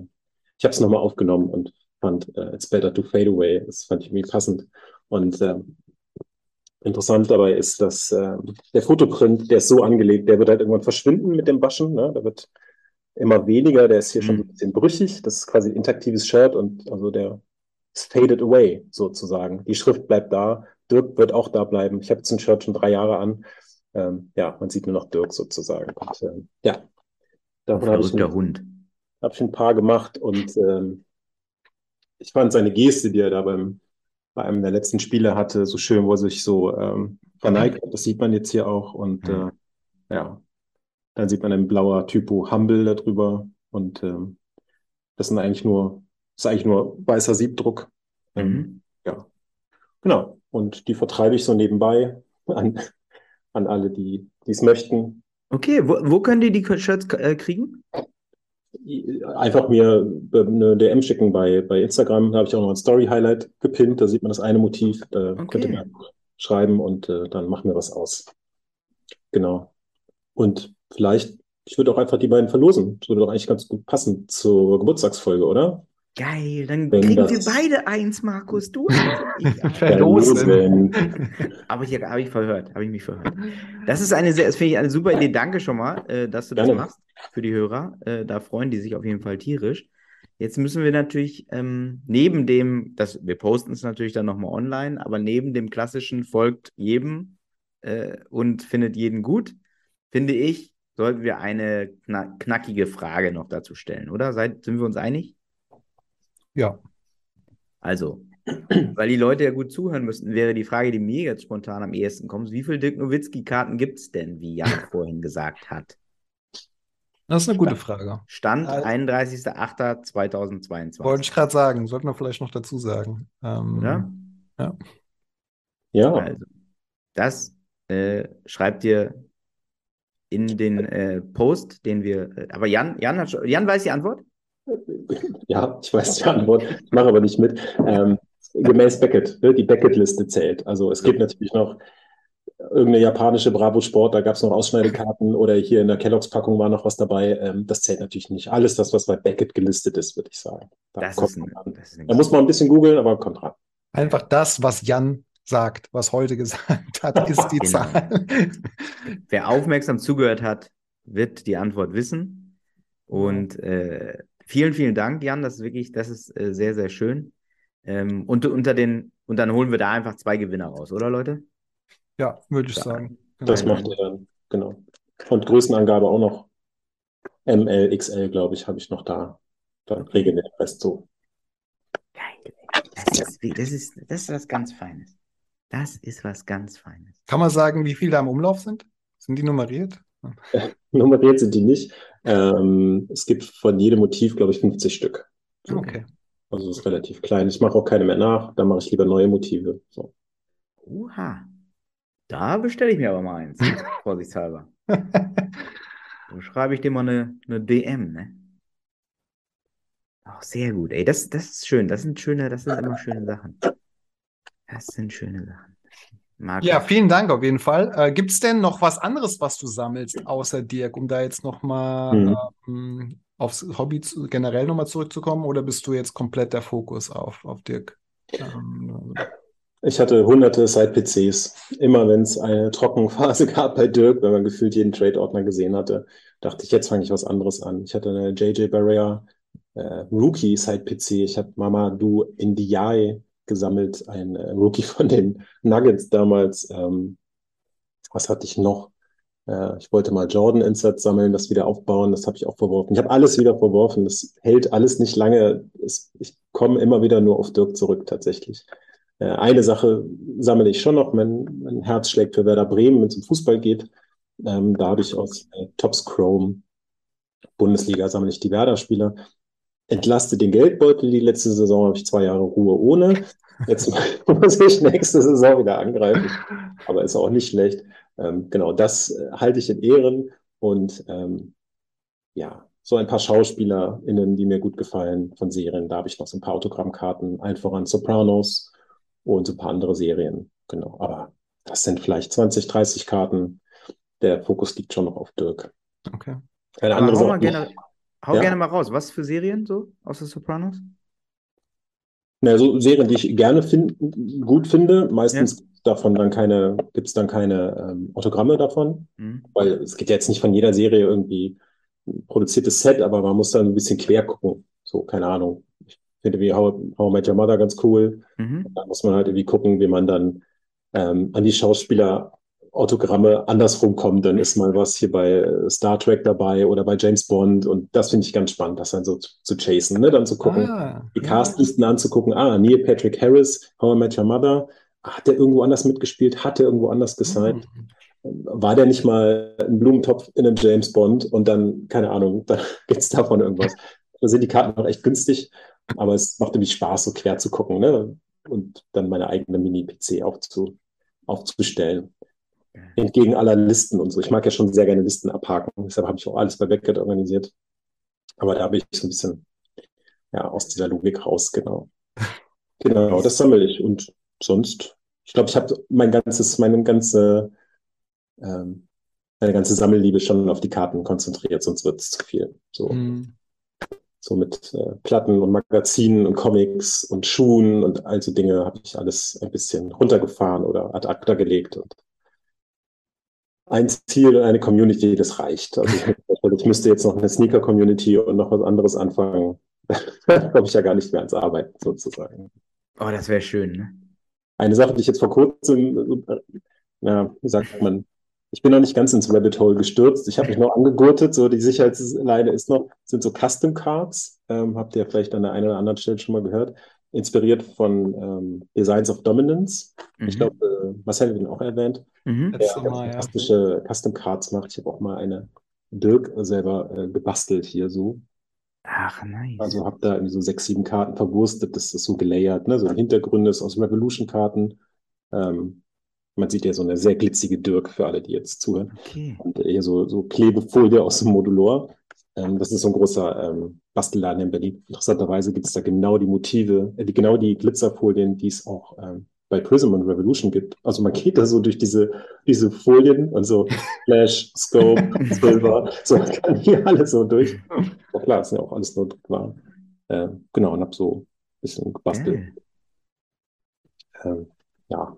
ich habe es nochmal aufgenommen und fand äh, It's better to fade away. Das fand ich irgendwie passend. Und äh, interessant dabei ist, dass äh, der Fotoprint, der ist so angelegt, der wird halt irgendwann verschwinden mit dem Waschen. Ne? Der wird immer weniger, der ist hier schon so ein bisschen brüchig. Das ist quasi ein intaktives Shirt und also der ist faded away sozusagen. Die Schrift bleibt da. Dirk wird auch da bleiben. Ich habe jetzt ein Shirt schon drei Jahre an. Ähm, ja, man sieht nur noch Dirk sozusagen. Und, ähm, ja, davon habe ich, Verrückter ein, Hund. hab ich ein paar gemacht und ähm, ich fand seine Geste, die er da beim, bei einem der letzten Spiele hatte, so schön, wo er sich so ähm, verneigt hat. Das sieht man jetzt hier auch. Und Mhm. äh, ja, dann sieht man ein blauer Typo Humble darüber. Und ähm, das sind eigentlich nur, das ist eigentlich nur weißer Siebdruck. Ähm, Mhm. ja, genau. Und die vertreibe ich so nebenbei an, an alle, die es möchten. Okay, wo, wo können die die Shirts äh, kriegen? Einfach mir eine DM schicken bei, bei Instagram. Da habe ich auch noch ein Story-Highlight gepinnt. Da sieht man das eine Motiv. Da Okay. könnt ihr mir schreiben und äh, dann machen wir was aus. Genau. Und vielleicht, ich würde auch einfach die beiden verlosen. Das würde doch eigentlich ganz gut passen zur Geburtstagsfolge, oder? Geil, dann Wenn kriegen wir beide eins, Markus. Du. Verlosen. Aber hier habe ich verhört, habe ich mich verhört. Das ist eine sehr, das finde ich eine super Idee. Danke schon mal, äh, dass du das Gerne. machst für die Hörer. Äh, da freuen die sich auf jeden Fall tierisch. Jetzt müssen wir natürlich ähm, neben dem, das, wir posten es natürlich dann nochmal online, aber neben dem klassischen folgt jedem äh, und findet jeden gut, finde ich, sollten wir eine kna knackige Frage noch dazu stellen, oder? Seid, sind wir uns einig? Ja. Also, weil die Leute ja gut zuhören müssten, wäre die Frage, die mir jetzt spontan am ehesten kommt: Wie viele Dirk Nowitzki-Karten gibt es denn, wie Jan vorhin gesagt hat? Das ist eine gute Frage. Stand Also- 31.08.2022. Wollte ich gerade sagen, sollten wir vielleicht noch dazu sagen. Ähm, Oder? Ja, Also, das äh, schreibt ihr in den äh, Post, den wir. Äh, aber Jan, Jan, hat, schon- Jan weiß die Antwort? ja, ich weiß die Antwort. Ich mache aber nicht mit. Ähm, gemäß Beckett, ne, die Beckett-Liste zählt. Also es gibt natürlich noch irgendeine japanische Bravo Sport, da gab es noch Ausschneidekarten oder hier in der Kelloggs-Packung war noch was dabei. Ähm, das zählt natürlich nicht. Alles das, was bei Beckett gelistet ist, würde ich sagen. Da Das kommt ist, ein, man ran. das ist ein Da muss man ein bisschen googeln, aber kommt ran. Einfach das, was Jan sagt, was heute gesagt hat, ist die Genau. Zahl. Wer aufmerksam zugehört hat, wird die Antwort wissen. Und äh, vielen, vielen Dank, Jan. Das ist wirklich, das ist äh, sehr, sehr schön. Ähm, und unter den, und dann holen wir da einfach zwei Gewinner raus, oder Leute? Ja, würde ich Ja. sagen. Das Genau. macht ihr dann, genau. Und Größenangabe auch noch. ML, XL, glaube ich, habe ich noch da. Dann regeln wir den Rest so. Geil. Das ist, das ist, das ist was ganz Feines. Das ist was ganz Feines. Kann man sagen, wie viele da im Umlauf sind? Sind die nummeriert? Nummeriert sind die nicht. Ähm, es gibt von jedem Motiv, glaube ich, 50 Stück. Okay. Also es ist relativ klein. Ich mache auch keine mehr nach, dann mache ich lieber neue Motive. So. Uha. Da bestelle ich mir aber mal eins. Vorsichtshalber. So schreibe ich dir mal eine, eine DM, ne? Auch sehr gut. Ey, das, das ist schön. Das sind schöne, das sind immer schöne Sachen. Das sind schöne Sachen. Markus. Ja, vielen Dank auf jeden Fall. Äh, Gibt es denn noch was anderes, was du sammelst, außer Dirk, um da jetzt nochmal Mhm. ähm, aufs Hobby zu, generell nochmal zurückzukommen? Oder bist du jetzt komplett der Fokus auf, auf Dirk? Ähm, Ich hatte hunderte Side-PCs. Immer wenn es eine Trockenphase gab bei Dirk, wenn man gefühlt jeden Trade-Ordner gesehen hatte, dachte ich, jetzt fange ich was anderes an. Ich hatte eine JJ Barrea äh, Rookie Side-PC. Ich habe Mamadou Ndiaye gesammelt, ein äh, Rookie von den Nuggets damals. Ähm, was hatte ich noch? Äh, ich wollte mal Jordan Insert sammeln, das wieder aufbauen. Das habe ich auch verworfen. Ich habe alles wieder verworfen. Das hält alles nicht lange. Es, ich komme immer wieder nur auf Dirk zurück, tatsächlich. Äh, Eine Sache sammle ich schon noch. Mein, mein Herz schlägt für Werder Bremen, wenn es um Fußball geht. Ähm, da habe ich aus äh, Tops Chrome Bundesliga sammle ich die Werder-Spieler. Entlaste den Geldbeutel. Die letzte Saison habe ich zwei Jahre Ruhe ohne. Jetzt muss ich nächste Saison wieder angreifen. Aber ist auch nicht schlecht. Ähm, genau, das äh, halte ich in Ehren. Und ähm, ja, so ein paar SchauspielerInnen, die mir gut gefallen von Serien. Da habe ich noch so ein paar Autogrammkarten, allen voran Sopranos und so ein paar andere Serien. Genau, aber das sind vielleicht 20, 30 Karten. Der Fokus liegt schon noch auf Dirk. okay. Eine Aber andere Sache. Hau Ja? gerne mal raus. Was für Serien so aus der Sopranos? Na, so Serien, die ich gerne fin gut finde. Meistens davon dann keine, gibt es dann keine ähm, Autogramme davon. Hm? Weil es gibt ja jetzt nicht von jeder Serie irgendwie ein produziertes Set, aber man muss dann ein bisschen quer gucken. So, keine Ahnung. Ich finde wie How, How I Met Your Mother ganz cool. Mhm. Da muss man halt irgendwie gucken, wie man dann ähm, an die Schauspieler Autogramme andersrum kommt. Dann ist mal was hier bei äh, Star Trek dabei oder bei James Bond und das finde ich ganz spannend, das dann so zu, zu chasen, ne? Dann zu gucken, Ah, die Castlisten anzugucken. Ah, Neil Patrick Harris, How I Met Your Mother. Hat der irgendwo anders mitgespielt? Hat der irgendwo anders gesigned? War der nicht mal ein Blumentopf in einem James Bond und dann, keine Ahnung, dann gibt's davon irgendwas. Da sind die Karten auch echt günstig, aber es macht irgendwie Spaß, so quer zu gucken, ne? Und dann meine eigene Mini-PC aufzu, aufzustellen. Entgegen aller Listen und so. Ich mag ja schon sehr gerne Listen abhaken. Deshalb habe ich auch alles bei Backget organisiert. Aber da bin ich so ein bisschen ja, aus dieser Logik raus, genau. Genau, das sammle ich. Und sonst, ich glaube, ich habe mein ganzes, meine ganze, ähm, meine ganze Sammelliebe schon auf die Karten konzentriert, sonst wird es zu viel. So, Mhm. so mit äh, Platten und Magazinen und Comics und Schuhen und all so Dinge habe ich alles ein bisschen runtergefahren oder ad acta gelegt. Und ein Ziel und eine Community, das reicht. Also ich, ich müsste jetzt noch eine Sneaker-Community und noch was anderes anfangen. da komme ich ja gar nicht mehr ans Arbeiten sozusagen. Oh, das wäre schön, ne? Eine Sache, die ich jetzt vor kurzem, na, wie sagt man, ich bin noch nicht ganz ins Rabbit Hole gestürzt. Ich habe mich noch angegurtet. So die Sicherheitsleine ist noch, sind so Custom Cards. Ähm, habt ihr vielleicht an der einen oder anderen Stelle schon mal gehört. Inspiriert von ähm, Designs of Dominance. Mhm. Ich glaube, äh, Marcel hat ihn auch erwähnt. Mhm. Der Mal, ja. fantastische Custom Cards macht. Ich habe auch mal eine Dirk selber äh, gebastelt hier so. Ach, nice. Also habe da irgendwie so sechs, sieben Karten verwurstet. Das ist so gelayert, ne? So Hintergründe ist aus Revolution-Karten. Ähm, man sieht ja so eine sehr glitzige Dirk für alle, die jetzt zuhören. Okay. Und hier so, so Klebefolie aus dem Modulor. Ähm, das ist so ein großer ähm, Bastelladen in Berlin. Interessanterweise gibt es da genau die Motive, äh, die, genau die Glitzerfolien, die es auch ähm, bei Prism und Revolution gibt. Also man geht da so durch diese, diese Folien und so Flash, Scope, Silver, so man kann hier alles so durch. Ja klar, ist ja auch alles nur Druckwaren. Äh, genau, und hab so ein bisschen gebastelt. Ähm, ja.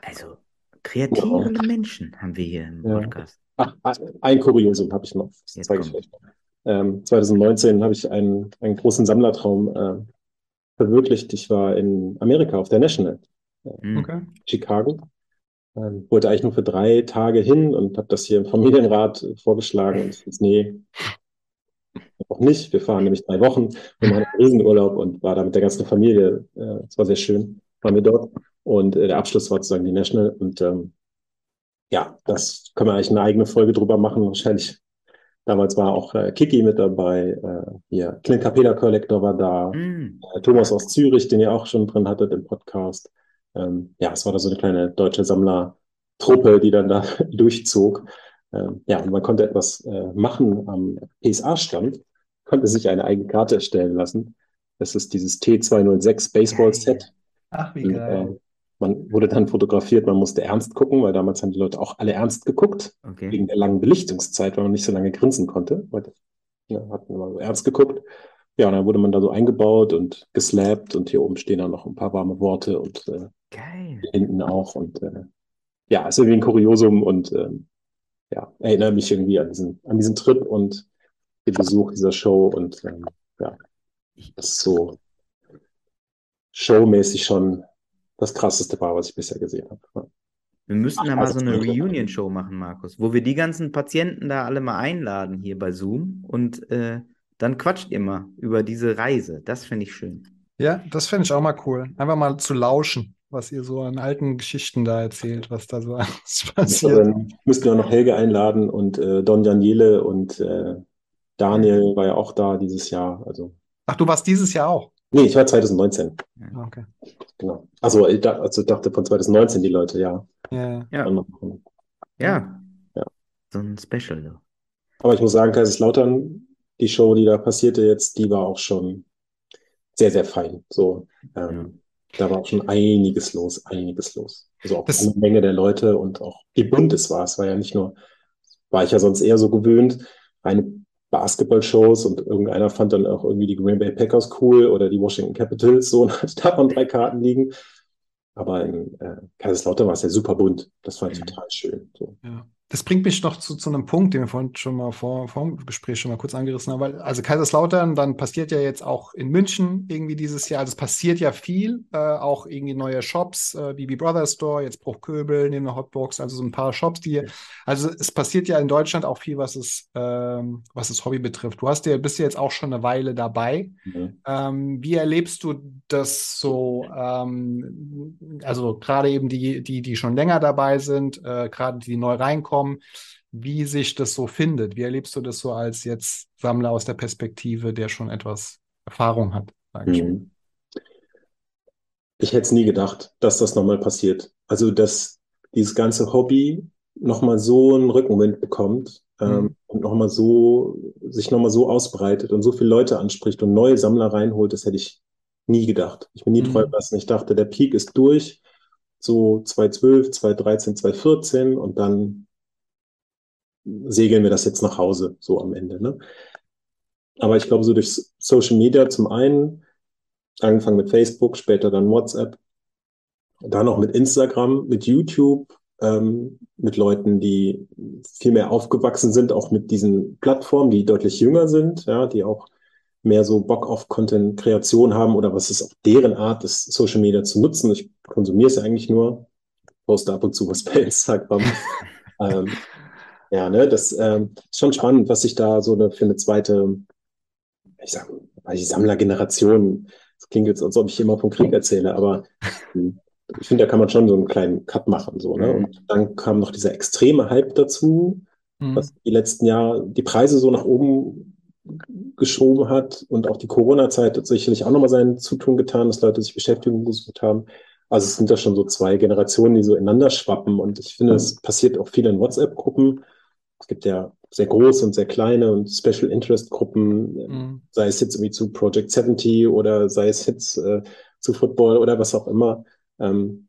Also, kreative Menschen haben wir hier im Ja. Podcast. Ach, ein Kuriosum habe ich noch. Das zeige ich euch. Ähm, 2019 habe ich einen, einen großen Sammlertraum äh, verwirklicht. Ich war in Amerika auf der National, Mhm. Okay. Chicago. Ähm, wollte eigentlich nur für drei Tage hin und habe das hier im Familienrat äh, vorgeschlagen. Und ich, nee, auch nicht. Wir fahren nämlich drei Wochen. Wir machen einen Riesenurlaub und war da mit der ganzen Familie. Äh, Es war sehr schön, waren wir dort. Und äh, der Abschluss war sozusagen die National. Und ähm, ja, das können wir eigentlich eine eigene Folge drüber machen. Wahrscheinlich. Damals war auch äh, Kiki mit dabei. Äh, hier, Clint Capella Collector war da. Mhm. Äh, Thomas aus Zürich, den ihr auch schon drin hattet im Podcast. Ähm, ja, es war da so eine kleine deutsche Sammlertruppe, die dann da durchzog. Ähm, ja, und man konnte etwas äh, machen am PSA-Stand, konnte sich eine eigene Karte erstellen lassen. Das ist dieses T206 Baseball-Set. Ach, wie Und, äh, man wurde dann fotografiert, man musste ernst gucken, weil damals haben die Leute auch alle ernst geguckt, Okay. wegen der langen Belichtungszeit, weil man nicht so lange grinsen konnte. Weil, ja, hat man immer so ernst geguckt. Ja, und dann wurde man da so eingebaut und geslappt und hier oben stehen dann noch ein paar warme Worte und äh, Geil. hinten auch. Und äh, ja, ist irgendwie ein Kuriosum und ähm, ja, erinnere mich irgendwie an diesen, an diesen Trip und den Besuch dieser Show und ähm, ja, das ist so showmäßig schon das krasseste war, was ich bisher gesehen habe. Ja. Wir müssten da mal also so eine. Reunion-Show machen, Markus, wo wir die ganzen Patienten da alle mal einladen hier bei Zoom und äh, dann quatscht ihr mal über diese Reise. Das finde ich schön. Ja, das finde ich auch mal cool. Einfach mal zu lauschen, was ihr so an alten Geschichten da erzählt, was da so alles passiert. Dann müssten wir noch Helge einladen und äh, Don Daniele und äh, Daniel war ja auch da dieses Jahr. Also, Ach, du warst dieses Jahr auch. Nee, ich war 2019, Okay. genau. Also, ich da, also dachte von 2019 die Leute, ja. Ja, ja. Ja, ja. Ja. So ein Special. So. Aber ich muss sagen, Kaiserslautern, die Show, die da passierte jetzt, die war auch schon sehr, sehr fein. So, ähm, da war auch schon einiges los, einiges los. Also auch Das- eine Menge der Leute und auch wie bunt es war. Es war ja nicht nur, war ich ja sonst eher so gewöhnt, reine Basketball-Shows und irgendeiner fand dann auch irgendwie die Green Bay Packers cool oder die Washington Capitals so und hat davon drei Karten liegen. Aber in äh, Kaiserslautern war es ja super bunt. Das fand ich Mhm. total schön. So. Ja. Das bringt mich noch zu, zu einem Punkt, den wir vorhin schon mal vor, vor dem Gespräch schon mal kurz angerissen haben. Weil, also Kaiserslautern, dann passiert ja jetzt auch in München irgendwie dieses Jahr, also es passiert ja viel, äh, auch irgendwie neue Shops, äh, BB Brothers Store, jetzt Bruchköbel, neben der Hotbox, also so ein paar Shops, die, also es passiert ja in Deutschland auch viel, was es, ähm, was das Hobby betrifft. Du hast ja, bist ja jetzt auch schon eine Weile dabei. Mhm. Ähm, wie erlebst du das so? Ähm, also gerade eben die, die, die schon länger dabei sind, äh, gerade die neu reinkommen, wie sich das so findet? Wie erlebst du das so als jetzt Sammler aus der Perspektive, der schon etwas Erfahrung hat, ich? Mhm. Ich hätte es nie gedacht, dass das nochmal passiert. Also, dass dieses ganze Hobby nochmal so einen Rückenwind bekommt ähm, mhm. und nochmal so, sich nochmal so ausbreitet und so viele Leute anspricht und neue Sammler reinholt, das hätte ich nie gedacht. Ich bin nie mhm. träumen lassen. Ich dachte, der Peak ist durch, so 2012, 2013, 2014 und dann segeln wir das jetzt nach Hause, so am Ende. Ne? Aber ich glaube, so durch Social Media zum einen, angefangen mit Facebook, später dann WhatsApp, dann auch mit Instagram, mit YouTube, ähm, mit Leuten, die viel mehr aufgewachsen sind, auch mit diesen Plattformen, die deutlich jünger sind, ja, die auch mehr so Bock auf Content-Kreation haben oder was ist auch deren Art, das Social Media zu nutzen. Ich konsumiere es ja eigentlich nur, poste ab und zu was bei Instagram. ähm, ja, ne, das ähm, ist schon spannend, was sich da so eine, für eine zweite, ich sag, die Sammlergeneration, das klingt jetzt, als ob ich immer vom Krieg erzähle, aber hm, ich finde, da kann man schon so einen kleinen Cut machen. So, ne? Mhm. Und dann kam noch dieser extreme Hype dazu, mhm. was die letzten Jahre die Preise so nach oben geschoben hat und auch die Corona-Zeit hat sicherlich auch nochmal sein Zutun getan, dass Leute sich Beschäftigung gesucht haben. Also es sind da schon so zwei Generationen, die so ineinander schwappen und ich finde, es passiert auch viel in WhatsApp-Gruppen. Es gibt ja sehr große und sehr kleine und Special Interest Gruppen, mhm. sei es jetzt irgendwie zu Project 70 oder sei es jetzt äh, zu Football oder was auch immer. Ähm,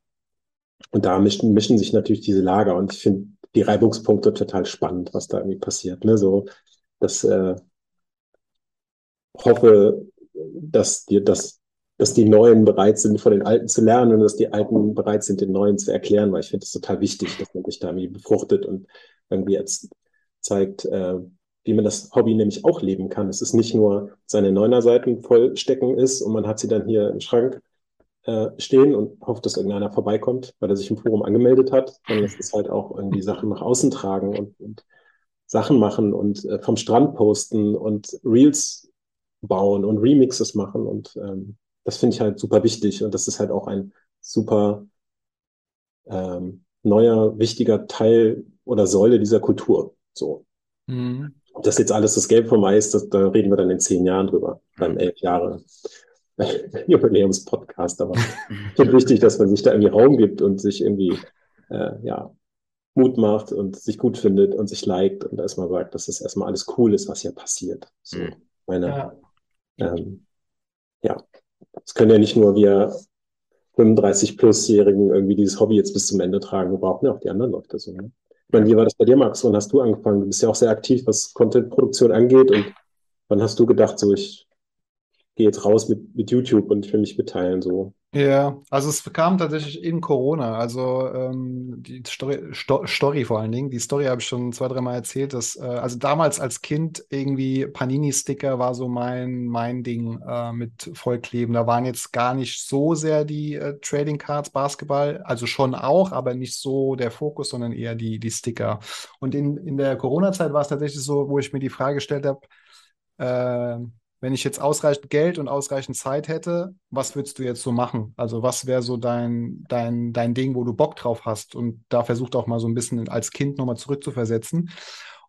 und da mischen, mischen sich natürlich diese Lager und ich finde die Reibungspunkte total spannend, was da irgendwie passiert. Ne? So, dass äh, hoffe, dass die, dass, dass die Neuen bereit sind, von den Alten zu lernen und dass die Alten bereit sind, den Neuen zu erklären, weil ich finde es total wichtig, dass man sich da irgendwie befruchtet und irgendwie jetzt zeigt, äh, wie man das Hobby nämlich auch leben kann. Es ist nicht nur seine Neuner-Seiten vollstecken ist und man hat sie dann hier im Schrank äh, stehen und hofft, dass irgendeiner vorbeikommt, weil er sich im Forum angemeldet hat, sondern es ist halt auch irgendwie Sachen nach außen tragen und, und Sachen machen und äh, vom Strand posten und Reels bauen und Remixes machen und ähm, das finde ich halt super wichtig und das ist halt auch ein super ähm, neuer, wichtiger Teil oder Säule dieser Kultur. So. Mhm. Das jetzt alles das Gelb vom Eis, das, da reden wir dann in zehn Jahren drüber, beim elf Jahre Jubiläumspodcast, aber ich finde wichtig, dass man sich da irgendwie Raum gibt und sich irgendwie äh, ja, Mut macht und sich gut findet und sich liked und erstmal sagt, dass das erstmal alles cool ist, was hier passiert. So, mhm. meine, ja. Ähm, ja, es können ja nicht nur wir 35-Plus-Jährigen irgendwie dieses Hobby jetzt bis zum Ende tragen, wir brauchen ja auch die anderen Leute so. Ne? Ich meine, wie war das bei dir, Max? Wann hast du angefangen? Du bist ja auch sehr aktiv, was Content-Produktion angeht und wann hast du gedacht, so ich gehe jetzt raus mit, mit YouTube und ich will mich mitteilen. So. Ja, also es kam tatsächlich in Corona. Also ähm, die Story, Sto Story vor allen Dingen. Die Story habe ich schon zwei, dreimal erzählt. Dass, äh, also damals als Kind irgendwie Panini-Sticker war so mein, mein Ding äh, mit Vollkleben. Da waren jetzt gar nicht so sehr die äh, Trading Cards Basketball, also schon auch, aber nicht so der Fokus, sondern eher die, die Sticker. Und in, in der Corona-Zeit war es tatsächlich so, wo ich mir die Frage gestellt habe, äh, wenn ich jetzt ausreichend Geld und ausreichend Zeit hätte, was würdest du jetzt so machen? Also was wäre so dein, dein, dein Ding, wo du Bock drauf hast? Und da versucht auch mal so ein bisschen als Kind nochmal zurückzuversetzen.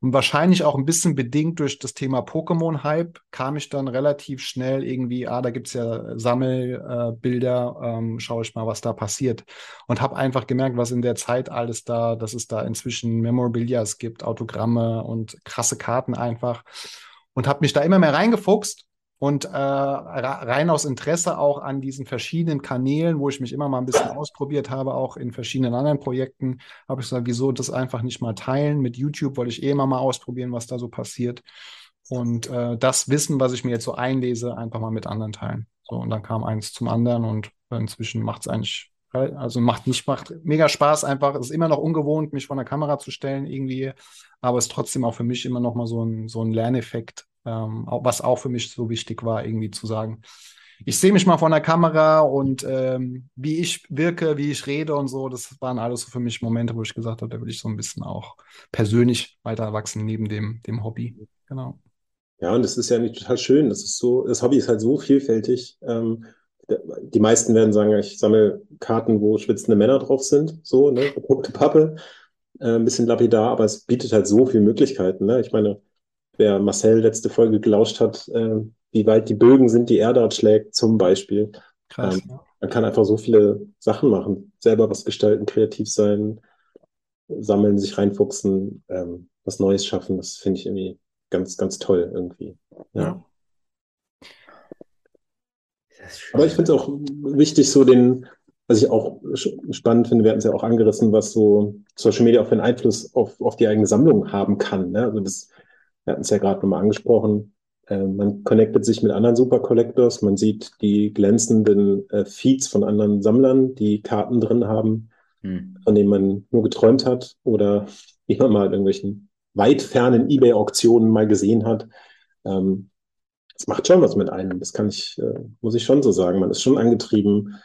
Und wahrscheinlich auch ein bisschen bedingt durch das Thema Pokémon-Hype kam ich dann relativ schnell irgendwie, ah, da gibt es ja Sammelbilder, äh, ähm, schaue ich mal, was da passiert. Und habe einfach gemerkt, was in der Zeit alles da, dass es da inzwischen Memorabilias gibt, Autogramme und krasse Karten einfach. Und habe mich da immer mehr reingefuchst und äh, rein aus Interesse auch an diesen verschiedenen Kanälen, wo ich mich immer mal ein bisschen ausprobiert habe, auch in verschiedenen anderen Projekten, habe ich gesagt, wieso das einfach nicht mal teilen? Mit YouTube wollte ich eh immer mal ausprobieren, was da so passiert. Und äh, das Wissen, was ich mir jetzt so einlese, einfach mal mit anderen teilen. So, und dann kam eins zum anderen und inzwischen macht es eigentlich, also macht nicht, macht mega Spaß einfach. Es ist immer noch ungewohnt, mich vor der Kamera zu stellen irgendwie, aber es ist trotzdem auch für mich immer noch mal so ein, so ein Lerneffekt, ähm, was auch für mich so wichtig war, irgendwie zu sagen, ich sehe mich mal vor der Kamera und ähm, wie ich wirke, wie ich rede und so, das waren alles so für mich Momente, wo ich gesagt habe, da will ich so ein bisschen auch persönlich weiter wachsen neben dem, dem Hobby. Genau. Ja, und das ist ja nicht total schön. Das ist so, das Hobby ist halt so vielfältig. Ähm, die meisten werden sagen, ich sammle Karten, wo schwitzende Männer drauf sind, so, ne, gepuckte Pappe, äh, ein bisschen lapidar, aber es bietet halt so viele Möglichkeiten. Ne? Ich meine, wer Marcel letzte Folge gelauscht hat, äh, wie weit die Bögen sind, die Erde schlägt, zum Beispiel. Krass, ähm, Man kann einfach so viele Sachen machen, selber was gestalten, kreativ sein. sammeln, sich reinfuchsen, ähm, was Neues schaffen. Das finde ich irgendwie ganz, ganz toll irgendwie. Ja. Aber ich finde es auch wichtig, so den, was ich auch spannend finde, wir hatten es ja auch angerissen, was so Social Media auch für einen Einfluss auf, auf die eigene Sammlung haben kann. Ne? Also das, wir hatten es ja gerade nochmal angesprochen. Äh, man connectet sich mit anderen Super Collectors, man sieht die glänzenden äh, Feeds von anderen Sammlern, die Karten drin haben, hm. von denen man nur geträumt hat oder immer mal in irgendwelchen weit fernen Ebay-Auktionen mal gesehen hat. Ähm, das macht schon was mit einem. Das kann ich, äh, muss ich schon so sagen. Man ist schon angetrieben,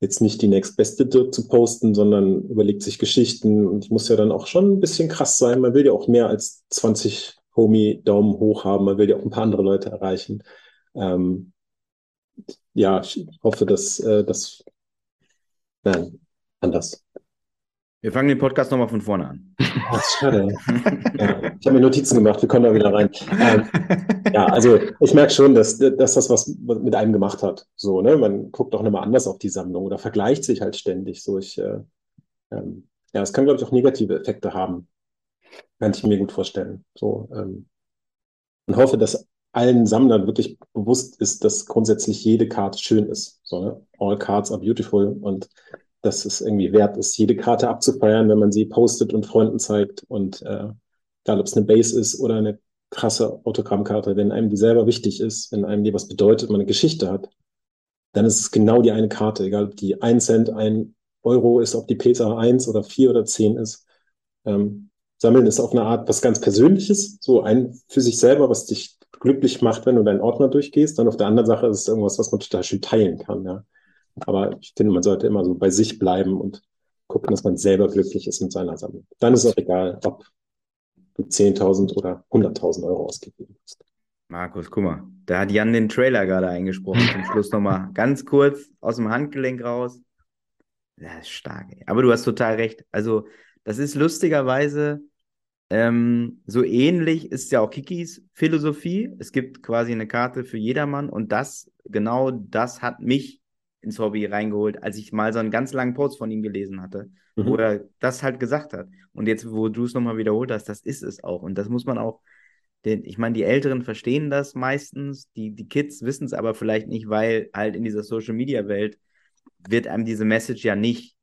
jetzt nicht die nächstbeste Dirk zu posten, sondern überlegt sich Geschichten. Und ich muss ja dann auch schon ein bisschen krass sein. Man will ja auch mehr als 20 Homie Daumen hoch haben. Man will ja auch ein paar andere Leute erreichen. Ähm, ja, ich hoffe, dass äh, das nein, anders. Wir fangen den Podcast nochmal von vorne an. Ach, schade. ja, ich habe mir Notizen gemacht, wir kommen da wieder rein. Ähm, ja, also ich merke schon, dass, dass das was mit einem gemacht hat. So, ne? Man guckt auch nochmal anders auf die Sammlung oder vergleicht sich halt ständig. So, ich, äh, ähm, ja, es kann, glaube ich, auch negative Effekte haben. Kann ich mir gut vorstellen. So, ähm, und hoffe, dass allen Sammlern wirklich bewusst ist, dass grundsätzlich jede Karte schön ist. So, ne? All cards are beautiful und dass es irgendwie wert ist, jede Karte abzufeiern, wenn man sie postet und Freunden zeigt. Und äh, egal, ob es eine Base ist oder eine krasse Autogrammkarte, wenn einem die selber wichtig ist, wenn einem die was bedeutet, man eine Geschichte hat, dann ist es genau die eine Karte, egal ob die ein Cent, ein Euro ist, ob die PSA 1 oder 4 oder 10 ist. Ähm, Sammeln ist auf eine Art was ganz Persönliches, so ein für sich selber, was dich glücklich macht, wenn du deinen Ordner durchgehst. Dann auf der anderen Sache ist es irgendwas, was man total schön teilen kann, ja. Aber ich finde, man sollte immer so bei sich bleiben und gucken, dass man selber glücklich ist mit seiner Sammlung. Dann ist es auch egal, ob du 10.000 oder 100.000 Euro ausgegeben hast. Markus, guck mal, da hat Jan den Trailer gerade eingesprochen. Zum Schluss nochmal ganz kurz aus dem Handgelenk raus. Das ist stark, ey. Aber du hast total recht. Also, das ist lustigerweise ähm, so ähnlich ist ja auch Kikis Philosophie. Es gibt quasi eine Karte für jedermann und das, genau das hat mich ins Hobby reingeholt, als ich mal so einen ganz langen Post von ihm gelesen hatte, mhm. wo er das halt gesagt hat. Und jetzt, wo du es nochmal wiederholt hast, das ist es auch. Und das muss man auch, den, ich meine, die Älteren verstehen das meistens, die, die Kids wissen es aber vielleicht nicht, weil halt in dieser Social Media Welt wird einem diese Message ja nicht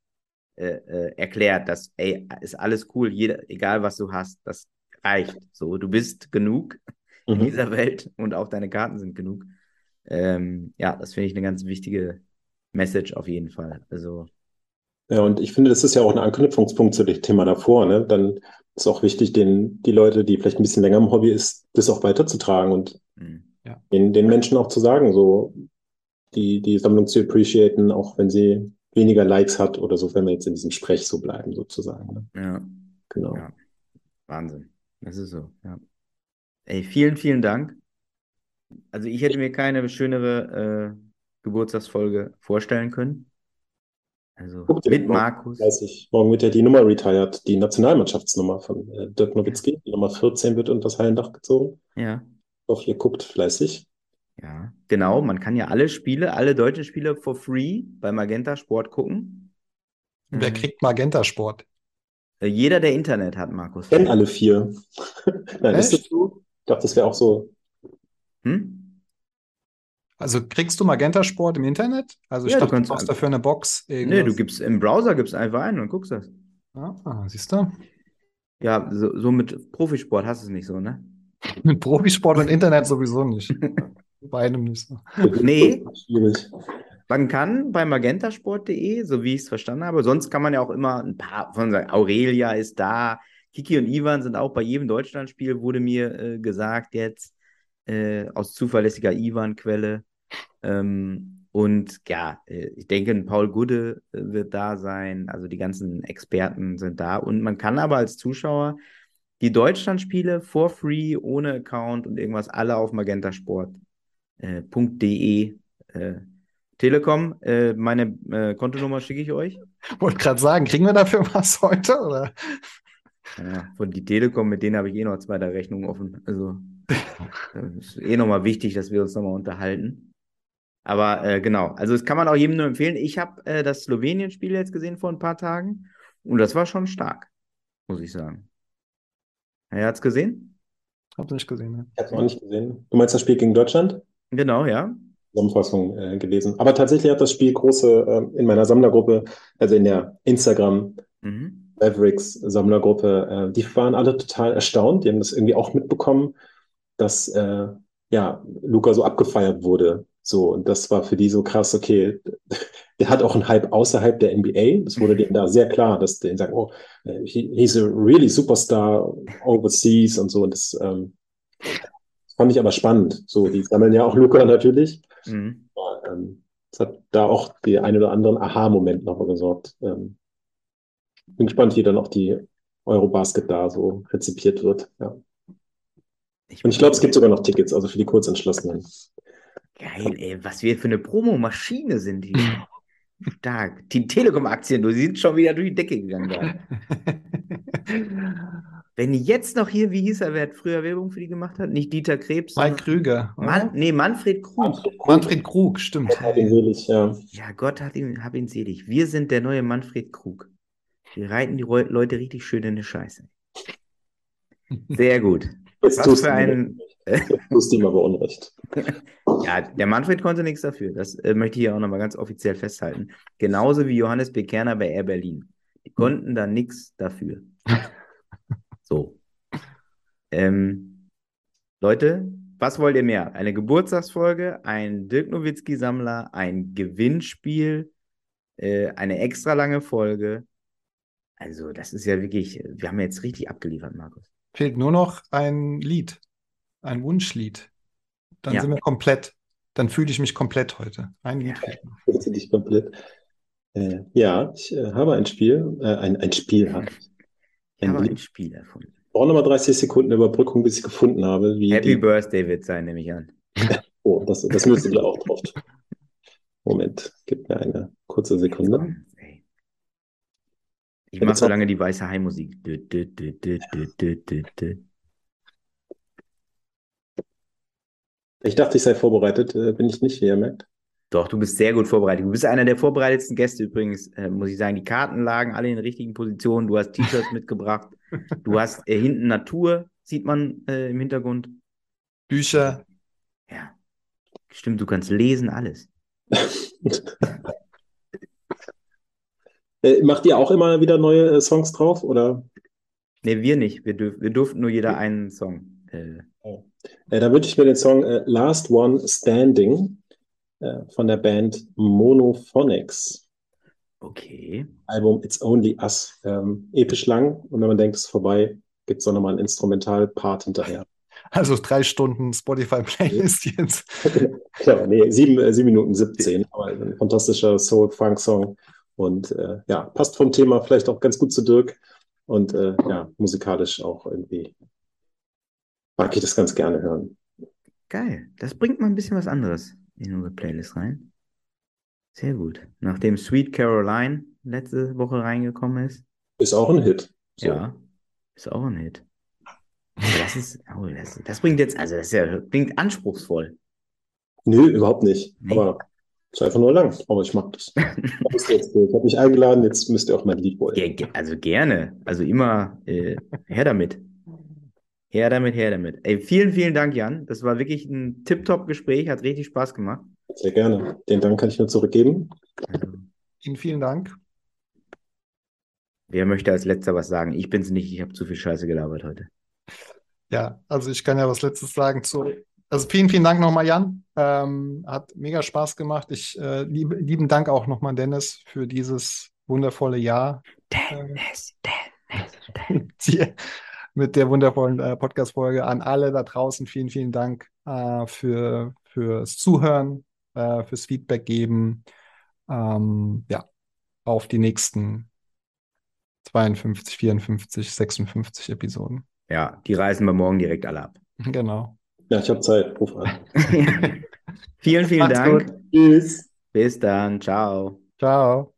äh, äh, erklärt, dass, ey, ist alles cool, jeder, egal was du hast, das reicht. So, du bist genug mhm. in dieser Welt und auch deine Karten sind genug. Ähm, ja, das finde ich eine ganz wichtige Message auf jeden Fall. Also. Ja, und ich finde, das ist ja auch ein Anknüpfungspunkt zu dem Thema davor. Ne? Dann ist auch wichtig, den, die Leute, die vielleicht ein bisschen länger im Hobby ist, das auch weiterzutragen und mhm. ja. den, den Menschen auch zu sagen, so die, die Sammlung zu appreciaten, auch wenn sie weniger Likes hat oder so, wenn wir jetzt in diesem Sprech so bleiben, sozusagen. Ne? Ja. Genau. Ja. Wahnsinn. Das ist so, ja. Ey, vielen, vielen Dank. Also ich hätte mir keine schönere äh, Geburtstagsfolge vorstellen können. Also mit Markus. Weiß ich, morgen wird ja die Nummer retired, die Nationalmannschaftsnummer von äh, Dirk Nowitzki. Die Nummer 14 wird unter das Hallendach gezogen. Ja. Hoffe, ihr guckt fleißig. Ja, genau. Man kann ja alle Spiele, alle deutschen Spiele for free bei Magenta Sport gucken. Wer kriegt Magenta Sport? Äh, jeder, der Internet hat, Markus. Ich kenne alle vier. Nein, ist das so? Ich glaube, das wäre auch so. Hm? Also kriegst du Magenta Sport im Internet? Also ja, statt du brauchst dafür eine Box. Irgendwas. Nee, du gibst im Browser gibst einfach ein und guckst das. Ah, siehst du? Ja, so, so mit Profisport hast du es nicht so, ne? mit Profisport und Internet sowieso nicht. Beidem nicht so. Nee. Schwierig. Man kann bei magentasport.de, so wie ich es verstanden habe, sonst kann man ja auch immer ein paar von sagen, Aurelia ist da, Kiki und Ivan sind auch bei jedem Deutschlandspiel, wurde mir äh, gesagt jetzt äh, aus zuverlässiger Ivan-Quelle. Ähm, und ja, äh, ich denke, Paul Gude äh, wird da sein. Also die ganzen Experten sind da. Und man kann aber als Zuschauer die Deutschlandspiele for free, ohne Account und irgendwas, alle auf magentasport.de. Äh, äh, Telekom, äh, meine äh, Kontonummer schicke ich euch. Wollte gerade sagen, kriegen wir dafür was heute? Oder? Ja, von die Telekom, mit denen habe ich eh noch zwei der Rechnungen offen. Also ist eh nochmal wichtig, dass wir uns nochmal unterhalten. Aber äh, genau, also das kann man auch jedem nur empfehlen. Ich habe äh, das Slowenien-Spiel jetzt gesehen vor ein paar Tagen und das war schon stark. muss ich sagen. Er hat's gesehen? Hab's nicht gesehen. Ne? Ich habe es auch nicht gesehen. Du meinst das Spiel gegen Deutschland? Genau, ja. Zusammenfassung äh, gelesen. Aber tatsächlich hat das Spiel große äh, in meiner Sammlergruppe, also in der Instagram Mhm. Mavericks Sammlergruppe, äh, die waren alle total erstaunt. Die haben das irgendwie auch mitbekommen, dass äh, ja Luca so abgefeiert wurde. So, und das war für die so krass, okay, der hat auch einen Hype außerhalb der NBA. Das wurde denen da sehr klar, dass die sagen, oh, äh, he, he's a really superstar overseas und so. Und das ähm, fand ich aber spannend. So, die sammeln ja auch Luca natürlich. Mhm. Aber, ähm, das hat da auch die ein oder anderen Aha-Moment nochmal gesorgt. Ähm, bin gespannt, wie dann auch die Eurobasket da so rezipiert wird. Ja. Und ich glaube, es gibt sogar noch Tickets, also für die Kurzentschlossenen. Geil, ey, was wir für eine Promomaschine sind hier. Stark. Die Telekom-Aktien, du sind schon wieder durch die Decke gegangen da. Wenn jetzt noch hier, wie hieß er, wer hat früher Werbung für die gemacht hat? Nicht Dieter Krebs. Mike Krüger. Mann, nee, Manfred Krug. Manfred Krug, stimmt. Hat ihn selig, ja. Ja, Gott hat ihn, hab ihn selig. Wir sind der neue Manfred Krug. Wir reiten die Leute richtig schön in die Scheiße. Sehr gut. Jetzt Was tust für du ein. Tust ihm aber Unrecht. Ja, der Manfred konnte nichts dafür. Das äh, möchte ich hier auch nochmal ganz offiziell festhalten. Genauso wie Johannes Bekerner bei Air Berlin. Die konnten da nichts dafür. So. Ähm, Leute, was wollt ihr mehr? Eine Geburtstagsfolge, ein Dirk Nowitzki-Sammler, ein Gewinnspiel, äh, eine extra lange Folge. Also, das ist ja wirklich, wir haben jetzt richtig abgeliefert, Markus. Fehlt nur noch ein Lied, ein Wunschlied. Dann Ja. sind wir komplett. Dann fühle ich mich komplett heute. Ein Lied fehlt noch. Jetzt bin ich komplett. Äh, ja, ich äh, habe ein Spiel, äh, ein, ein Spiel habe ich. Ein habe ein. Spiel erfunden. Ich brauche nochmal 30 Sekunden Überbrückung, bis ich gefunden habe, wie Happy die. Birthday wird sein, nehme ich an. Oh, das, das müsste da auch drauf. Moment, gib mir eine kurze Sekunde. Ich mache so lange die weiße Hai-Musik. Ich dachte, ich sei vorbereitet, äh, bin ich nicht, wie ihr merkt. Doch, du bist sehr gut vorbereitet. Du bist einer der vorbereitetsten Gäste übrigens, äh, muss ich sagen. Die Karten lagen alle in den richtigen Positionen. Du hast T-Shirts mitgebracht. Du hast äh, hinten Natur, sieht man äh, im Hintergrund. Bücher. Ja. Stimmt, du kannst lesen, alles. Äh, macht ihr auch immer wieder neue äh, Songs drauf? Oder? Ne, wir nicht. Wir, dürf, wir durften nur jeder einen Song. Äh, da wünsche ich mir den Song äh, Last One Standing äh, von der Band Monophonics. okay. Album It's Only Us. Ähm, episch lang und wenn man denkt, es ist vorbei, gibt es noch mal einen Instrumental-Part hinterher. Also drei Stunden Spotify-Playlist jetzt. Klar, nee, sieben, äh, sieben Minuten 17, aber ein fantastischer Soul-Funk-Song und äh, ja, passt vom Thema vielleicht auch ganz gut zu Dirk und äh, ja, musikalisch auch irgendwie mag ich das ganz gerne hören. Geil. Das bringt mal ein bisschen was anderes in unsere Playlist rein. Sehr gut. Nachdem Sweet Caroline letzte Woche reingekommen ist. Ist auch ein Hit. So. Ja, ist auch ein Hit. Aber Das ist, oh, das, das bringt jetzt, also das ja, klingt anspruchsvoll. Nö, überhaupt nicht. Nee. Aber ist einfach nur lang. Aber ich mag das. Ich habe mich eingeladen, jetzt müsst ihr auch mein Lied wollen. Ge- Also gerne. Also immer äh, her damit. Her damit, her damit. Ey, vielen, vielen Dank, Jan. Das war wirklich ein Tip-Top-Gespräch, hat richtig Spaß gemacht. Sehr gerne. Den Dank kann ich nur zurückgeben. Also, Ihnen vielen Dank. wer möchte als letzter was sagen? Ich bin's nicht, ich habe zu viel Scheiße gelabert heute. Ja, also ich kann ja was Letztes sagen zu. Also vielen, vielen Dank nochmal, Jan. Ähm, hat mega Spaß gemacht. Ich äh, liebe, lieben Dank auch nochmal, Dennis, für dieses wundervolle Jahr Dennis, Dennis, Dennis. Mit der wundervollen äh, Podcast-Folge. An alle da draußen vielen, vielen Dank äh, für, fürs Zuhören, äh, fürs Feedback geben. Ähm, ja, auf die nächsten 52, 54, 56 Episoden. Ja, die reisen wir morgen direkt alle ab. Genau. Ja, ich habe Zeit. Ruf an. vielen, vielen Macht's Dank. gut. Tschüss. Bis dann. Ciao. Ciao.